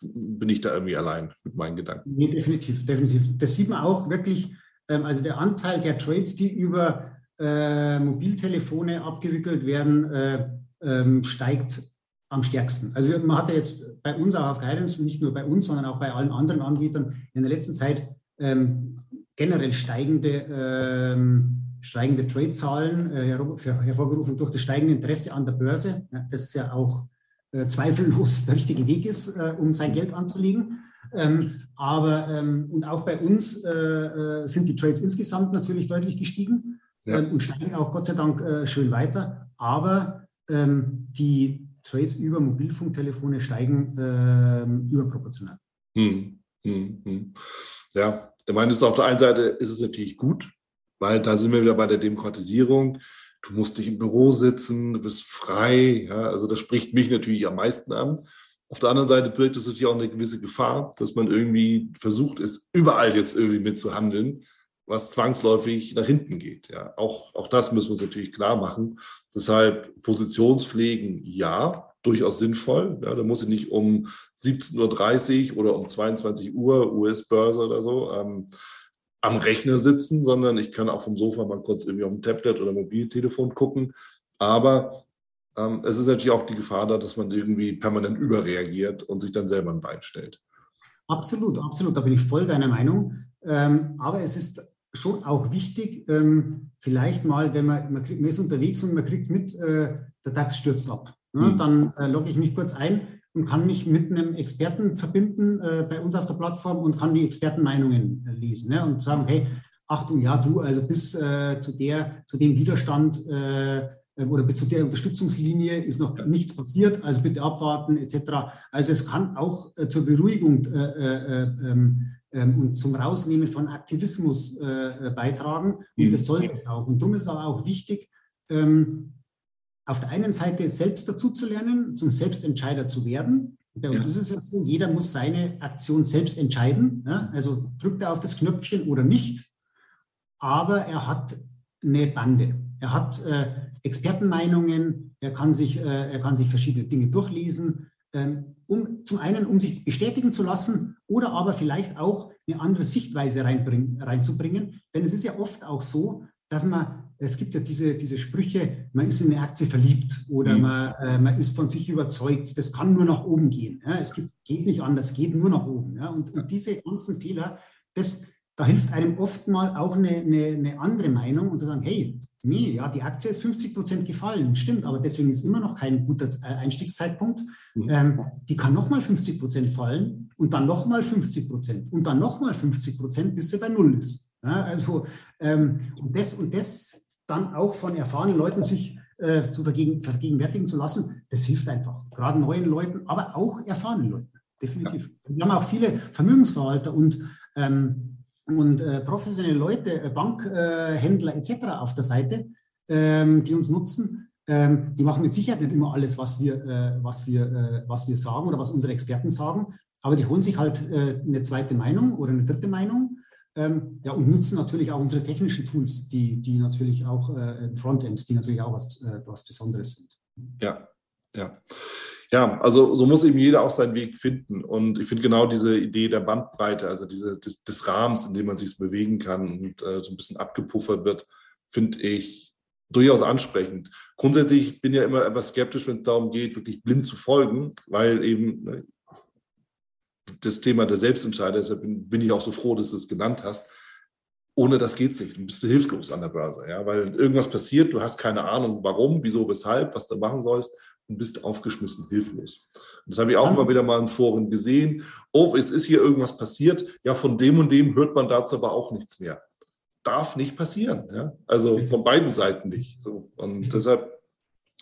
bin ich da irgendwie allein mit meinen Gedanken? Nee, definitiv, definitiv. Das sieht man auch wirklich, ähm, also der Anteil der Trades, die über äh, Mobiltelefone abgewickelt werden, äh, ähm, steigt am stärksten. Also man hatte jetzt bei uns auch auf Guidance, nicht nur bei uns, sondern auch bei allen anderen Anbietern in der letzten Zeit ähm, generell steigende, ähm, steigende Trade-Zahlen, äh, hervorgerufen durch das steigende Interesse an der Börse, ja, das ja auch äh, zweifellos der richtige Weg ist, äh, um sein Geld anzulegen. Ähm, aber ähm, und auch bei uns äh, äh, sind die Trades insgesamt natürlich deutlich gestiegen ja. Ähm, und steigen auch Gott sei Dank äh, schön weiter. Aber ähm, die Trades über Mobilfunktelefone steigen ähm, überproportional. Hm, hm, hm. Ja, ich meine, auf der einen Seite ist es natürlich gut, weil da sind wir wieder bei der Demokratisierung. Du musst nicht im Büro sitzen, du bist frei. Ja, also das spricht mich natürlich am meisten an. Auf der anderen Seite birgt es natürlich auch eine gewisse Gefahr, dass man irgendwie versucht ist, überall jetzt irgendwie mitzuhandeln, was zwangsläufig nach hinten geht. Ja, auch, auch das müssen wir uns natürlich klar machen. Deshalb Positionspflegen ja, durchaus sinnvoll. Ja, da muss ich nicht um 17.30 Uhr oder um 22 Uhr US-Börse oder so ähm, am Rechner sitzen, sondern ich kann auch vom Sofa mal kurz irgendwie auf dem Tablet oder Mobiltelefon gucken. Aber ähm, es ist natürlich auch die Gefahr da, dass man irgendwie permanent überreagiert und sich dann selber ein Bein stellt. Absolut, absolut. Da bin ich voll deiner Meinung. Ähm, aber es ist schon auch wichtig, ähm, vielleicht mal, wenn man, man, kriegt, man ist unterwegs und man kriegt mit, äh, der DAX stürzt ab. Ja, mhm. Dann äh, logge ich mich kurz ein und kann mich mit einem Experten verbinden äh, bei uns auf der Plattform und kann die Expertenmeinungen äh, lesen ne? und sagen, hey, Achtung, ja, du, also bis äh, zu, der, zu dem Widerstand äh, oder bis zu der Unterstützungslinie ist noch nichts passiert, also bitte abwarten etc. Also es kann auch äh, zur Beruhigung äh, ähm, ähm, und zum Rausnehmen von Aktivismus beitragen und mhm. das sollte es auch. Und darum ist es aber auch wichtig, ähm, auf der einen Seite selbst dazu zu lernen, zum Selbstentscheider zu werden. Bei uns ja. ist es ja so, jeder muss seine Aktion selbst entscheiden. Ja? Also drückt er auf das Knöpfchen oder nicht. Aber er hat eine Bande. Er hat äh, Expertenmeinungen, er kann, sich, äh, er kann sich verschiedene Dinge durchlesen, ähm, um zum einen, um sich bestätigen zu lassen oder aber vielleicht auch eine andere Sichtweise reinzubringen. Denn es ist ja oft auch so, dass man, es gibt ja diese, diese Sprüche, man ist in eine Aktie verliebt oder mhm. man, äh, man ist von sich überzeugt, das kann nur nach oben gehen. Ja? Es gibt, geht nicht anders, geht nur nach oben. Ja? Und, und diese ganzen Fehler, das, da hilft einem oft mal auch eine, eine, eine andere Meinung und zu sagen, hey, nee, ja, die Aktie ist 50 Prozent gefallen, stimmt, aber deswegen ist immer noch kein guter äh, Einstiegszeitpunkt. Mhm. Ähm, die kann nochmal 50 Prozent fallen und dann nochmal 50 Prozent und dann nochmal 50 Prozent, bis sie bei Null ist. Ja, also ähm, und, das, und das dann auch von erfahrenen Leuten sich äh, zu vergegen, vergegenwärtigen zu lassen, das hilft einfach. Gerade neuen Leuten, aber auch erfahrenen Leuten. Definitiv. Ja. Wir haben auch viele Vermögensverwalter und, ähm, und äh, professionelle Leute, äh, Bankhändler etc. auf der Seite, ähm, die uns nutzen. Ähm, die machen mit Sicherheit nicht immer alles, was wir, äh, was, wir, äh, was wir sagen oder was unsere Experten sagen, aber die holen sich halt äh, eine zweite Meinung oder eine dritte Meinung ähm, ja, und nutzen natürlich auch unsere technischen Tools, die, die natürlich auch äh, im Frontend, die natürlich auch was, äh, was Besonderes sind. Ja, ja. Ja, also so muss eben jeder auch seinen Weg finden. Und ich finde genau diese Idee der Bandbreite, also diese, des, des Rahmens, in dem man sich bewegen kann und äh, so ein bisschen abgepuffert wird, finde ich durchaus ansprechend. Grundsätzlich bin ich ja immer etwas skeptisch, wenn es darum geht, wirklich blind zu folgen, weil eben ne, das Thema der Selbstentscheider, deshalb bin, bin, ich auch so froh, dass du es genannt hast. Ohne das geht es nicht. Dann bist du hilflos an der Börse, ja, weil irgendwas passiert, du hast keine Ahnung, warum, wieso, weshalb, was du machen sollst und bist aufgeschmissen, hilflos. Und das habe ich auch immer wieder mal in Foren gesehen. Oh, es ist hier irgendwas passiert. Ja, von dem und dem hört man dazu aber auch nichts mehr. Darf nicht passieren. Ja? Also von beiden Seiten nicht. So. Und deshalb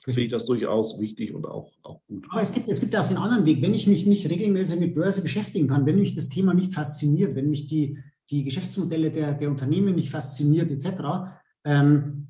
finde ich das durchaus wichtig und auch, auch gut. Aber es gibt, es gibt ja auch den anderen Weg. Wenn ich mich nicht regelmäßig mit Börse beschäftigen kann, wenn mich das Thema nicht fasziniert, wenn mich die, die Geschäftsmodelle der, der Unternehmen nicht fasziniert, etc., ähm,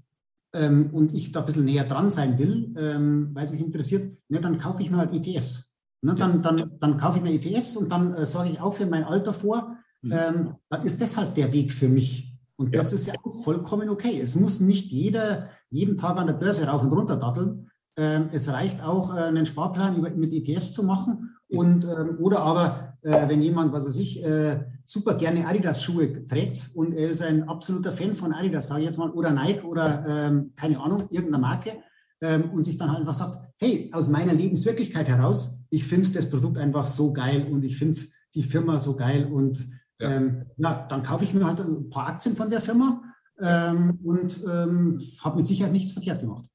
ähm, und ich da ein bisschen näher dran sein will, ähm, weil es mich interessiert, ne, dann kaufe ich mir halt ETFs. Ne, dann, dann, dann kaufe ich mir ETFs und dann äh, sorge ich auch für mein Alter vor. Mhm. Ähm, dann ist das halt der Weg für mich. Und ja. das ist ja auch vollkommen okay. Es muss nicht jeder jeden Tag an der Börse rauf und runter datteln. Ähm, es reicht auch, äh, einen Sparplan mit ETFs zu machen. Und, ähm, oder aber, äh, wenn jemand, was weiß ich, äh, super gerne Adidas-Schuhe trägt und er ist ein absoluter Fan von Adidas, sage ich jetzt mal, oder Nike oder ähm, keine Ahnung, irgendeiner Marke ähm, und sich dann halt einfach sagt, hey, aus meiner Lebenswirklichkeit heraus, ich finde das Produkt einfach so geil und ich finde die Firma so geil und ja. Ähm, ja, dann kaufe ich mir halt ein paar Aktien von der Firma ähm, und ähm, habe mit Sicherheit nichts verkehrt gemacht.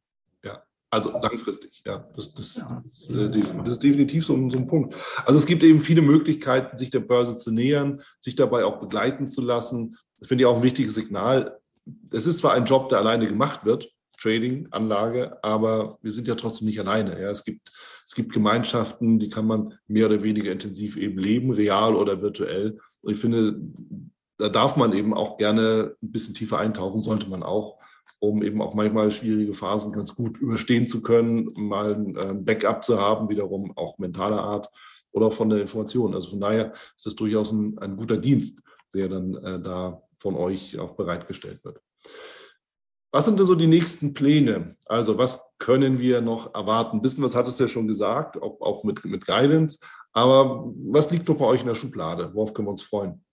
Also langfristig, ja. Das, das, ja. äh, das ist definitiv so, so, ein Punkt. Also es gibt eben viele Möglichkeiten, sich der Börse zu nähern, sich dabei auch begleiten zu lassen. Das finde ich auch ein wichtiges Signal. Es ist zwar ein Job, der alleine gemacht wird, Trading, Anlage, aber wir sind ja trotzdem nicht alleine. Ja. Es, gibt, es gibt Gemeinschaften, die kann man mehr oder weniger intensiv eben leben, real oder virtuell. Und ich finde, da darf man eben auch gerne ein bisschen tiefer eintauchen, sollte man auch, um eben auch manchmal schwierige Phasen ganz gut überstehen zu können, mal ein äh, Backup zu haben, wiederum auch mentaler Art oder von der Information. Also von daher ist das durchaus ein, ein guter Dienst, der dann äh, da von euch auch bereitgestellt wird. Was sind denn so die nächsten Pläne? Also was können wir noch erwarten? Ein bisschen was hat es ja schon gesagt, auch, auch mit, mit Guidance. Aber was liegt noch bei euch in der Schublade? Worauf können wir uns freuen?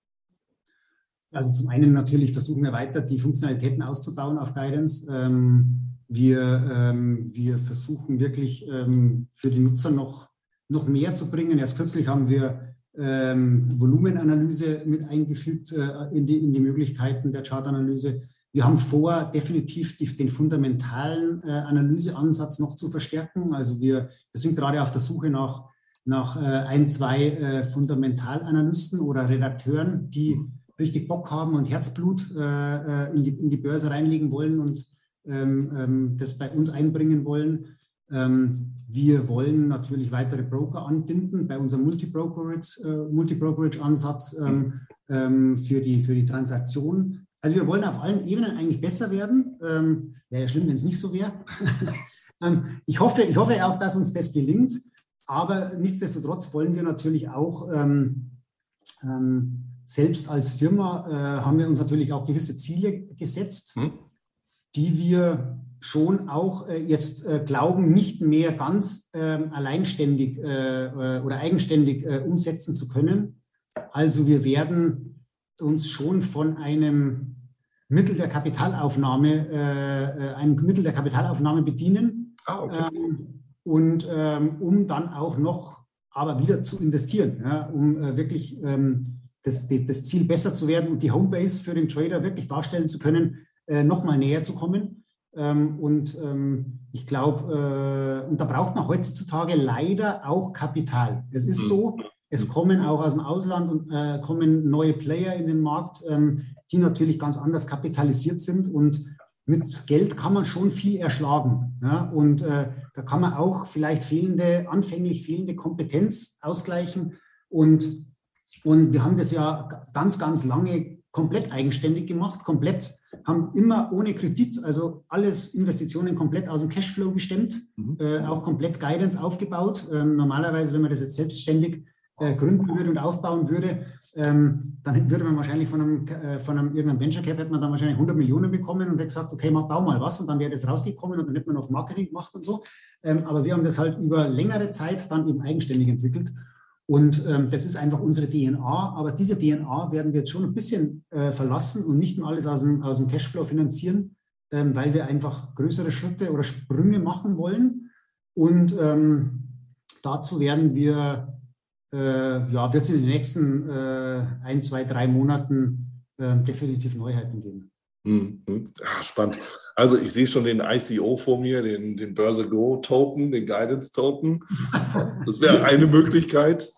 Also zum einen natürlich versuchen wir weiter die Funktionalitäten auszubauen auf Guidance. Ähm, wir, ähm, wir versuchen wirklich ähm, für die Nutzer noch, noch mehr zu bringen. Erst kürzlich haben wir Volumenanalyse mit eingefügt äh, in, die, in die Möglichkeiten der Chartanalyse. Wir haben vor, definitiv die, den fundamentalen äh, Analyseansatz noch zu verstärken. Also wir, wir sind gerade auf der Suche nach, nach äh, ein, zwei äh, Fundamentalanalysten oder Redakteuren, die richtig Bock haben und Herzblut äh, äh, in, die, in die Börse reinlegen wollen und ähm, ähm, das bei uns einbringen wollen. Ähm, wir wollen natürlich weitere Broker anbinden bei unserem Multi-Brokerage-Ansatz äh, Multi ähm, für, die, für die Transaktion. Also wir wollen auf allen Ebenen eigentlich besser werden. Ähm, wäre ja schlimm, wenn es nicht so wäre. <laughs> ähm, ich, hoffe, ich hoffe auch, dass uns das gelingt. Aber nichtsdestotrotz wollen wir natürlich auch ähm, selbst als Firma äh, haben wir uns natürlich auch gewisse Ziele gesetzt, hm. die wir schon auch äh, jetzt äh, glauben, nicht mehr ganz ähm, alleinständig äh, äh, oder eigenständig äh, umsetzen zu können. Also wir werden uns schon von einem Mittel der Kapitalaufnahme, äh, ein Mittel der Kapitalaufnahme bedienen. Ah, okay. ähm, und ähm, um dann auch noch aber wieder zu investieren, ja, um wirklich ähm, das, die, das, Ziel besser zu werden und die Homebase für den Trader wirklich darstellen zu können, äh, nochmal näher zu kommen. Ähm, und ähm, ich glaube, äh, und da braucht man heutzutage leider auch Kapital. Es ist so, es kommen auch aus dem Ausland und äh, kommen neue Player in den Markt, ähm, die natürlich ganz anders kapitalisiert sind und mit Geld kann man schon viel erschlagen. Ja? Und äh, da kann man auch vielleicht fehlende, anfänglich fehlende Kompetenz ausgleichen. Und, und wir haben das ja ganz, ganz lange komplett eigenständig gemacht, komplett, haben immer ohne Kredit, also alles Investitionen komplett aus dem Cashflow gestemmt, mhm. äh, auch komplett Guidance aufgebaut. Ähm, normalerweise, wenn man das jetzt selbstständig äh, gründen würde und aufbauen würde, ähm, dann würde man wahrscheinlich von einem, äh, von einem irgendeinem Venture Cap hätte man dann wahrscheinlich 100 Millionen bekommen und hätte gesagt, okay, mach, bau mal was und dann wäre das rausgekommen und dann hätte man noch Marketing gemacht und so. Ähm, aber wir haben das halt über längere Zeit dann eben eigenständig entwickelt. Und ähm, das ist einfach unsere DNA. Aber diese DNA werden wir jetzt schon ein bisschen äh, verlassen und nicht nur alles aus dem, aus dem Cashflow finanzieren, ähm, weil wir einfach größere Schritte oder Sprünge machen wollen. Und ähm, dazu werden wir äh, ja, wird es in den nächsten äh, ein, zwei, drei Monaten äh, definitiv Neuheiten geben. Mhm. Ja, spannend. Also ich sehe schon den ICO vor mir, den, den Börse Go Token, den Guidance Token. Das wäre eine Möglichkeit.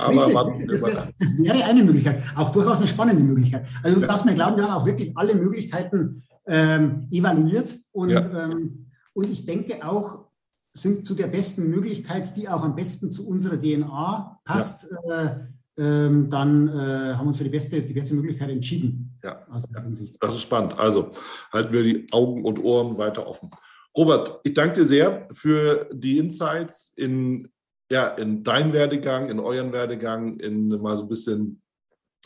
Aber Richtig, das, das, wäre eine Möglichkeit, auch durchaus eine spannende Möglichkeit. Also du darfst mir glauben, wir haben auch wirklich alle Möglichkeiten ähm, evaluiert und, ja. ähm, und ich denke auch, sind zu der besten Möglichkeit, die auch am besten zu unserer DNA passt, ja. äh, ähm, dann äh, haben wir uns für die beste, die beste Möglichkeit entschieden. Ja, aus ja. Sicht. das ist spannend. Also halten wir die Augen und Ohren weiter offen. Robert, ich danke dir sehr für die Insights in, ja, in deinen Werdegang, in euren Werdegang, in mal so ein bisschen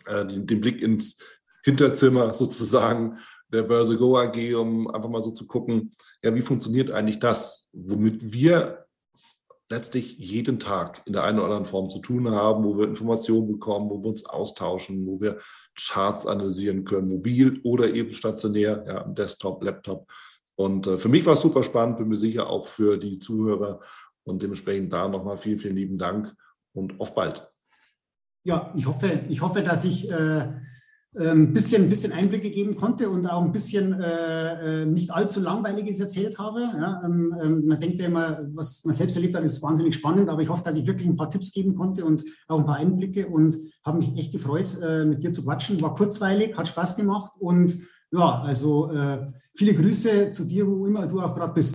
äh, den, den Blick ins Hinterzimmer sozusagen der Börse Go AG, um einfach mal so zu gucken, ja, wie funktioniert eigentlich das, womit wir letztlich jeden Tag in der einen oder anderen Form zu tun haben, wo wir Informationen bekommen, wo wir uns austauschen, wo wir Charts analysieren können, mobil oder eben stationär, ja, Desktop, Laptop. Und äh, für mich war es super spannend, bin mir sicher auch für die Zuhörer und dementsprechend da nochmal vielen, vielen lieben Dank und auf bald. Ja, ich hoffe, ich hoffe, dass ich äh ein ähm, bisschen, bisschen Einblicke geben konnte und auch ein bisschen äh, äh, nicht allzu langweiliges erzählt habe. Ja, ähm, ähm, man denkt ja immer, was man selbst erlebt hat, ist wahnsinnig spannend, aber ich hoffe, dass ich wirklich ein paar Tipps geben konnte und auch ein paar Einblicke und habe mich echt gefreut, äh, mit dir zu quatschen. War kurzweilig, hat Spaß gemacht und ja, also äh, viele Grüße zu dir, wo immer du auch gerade bist.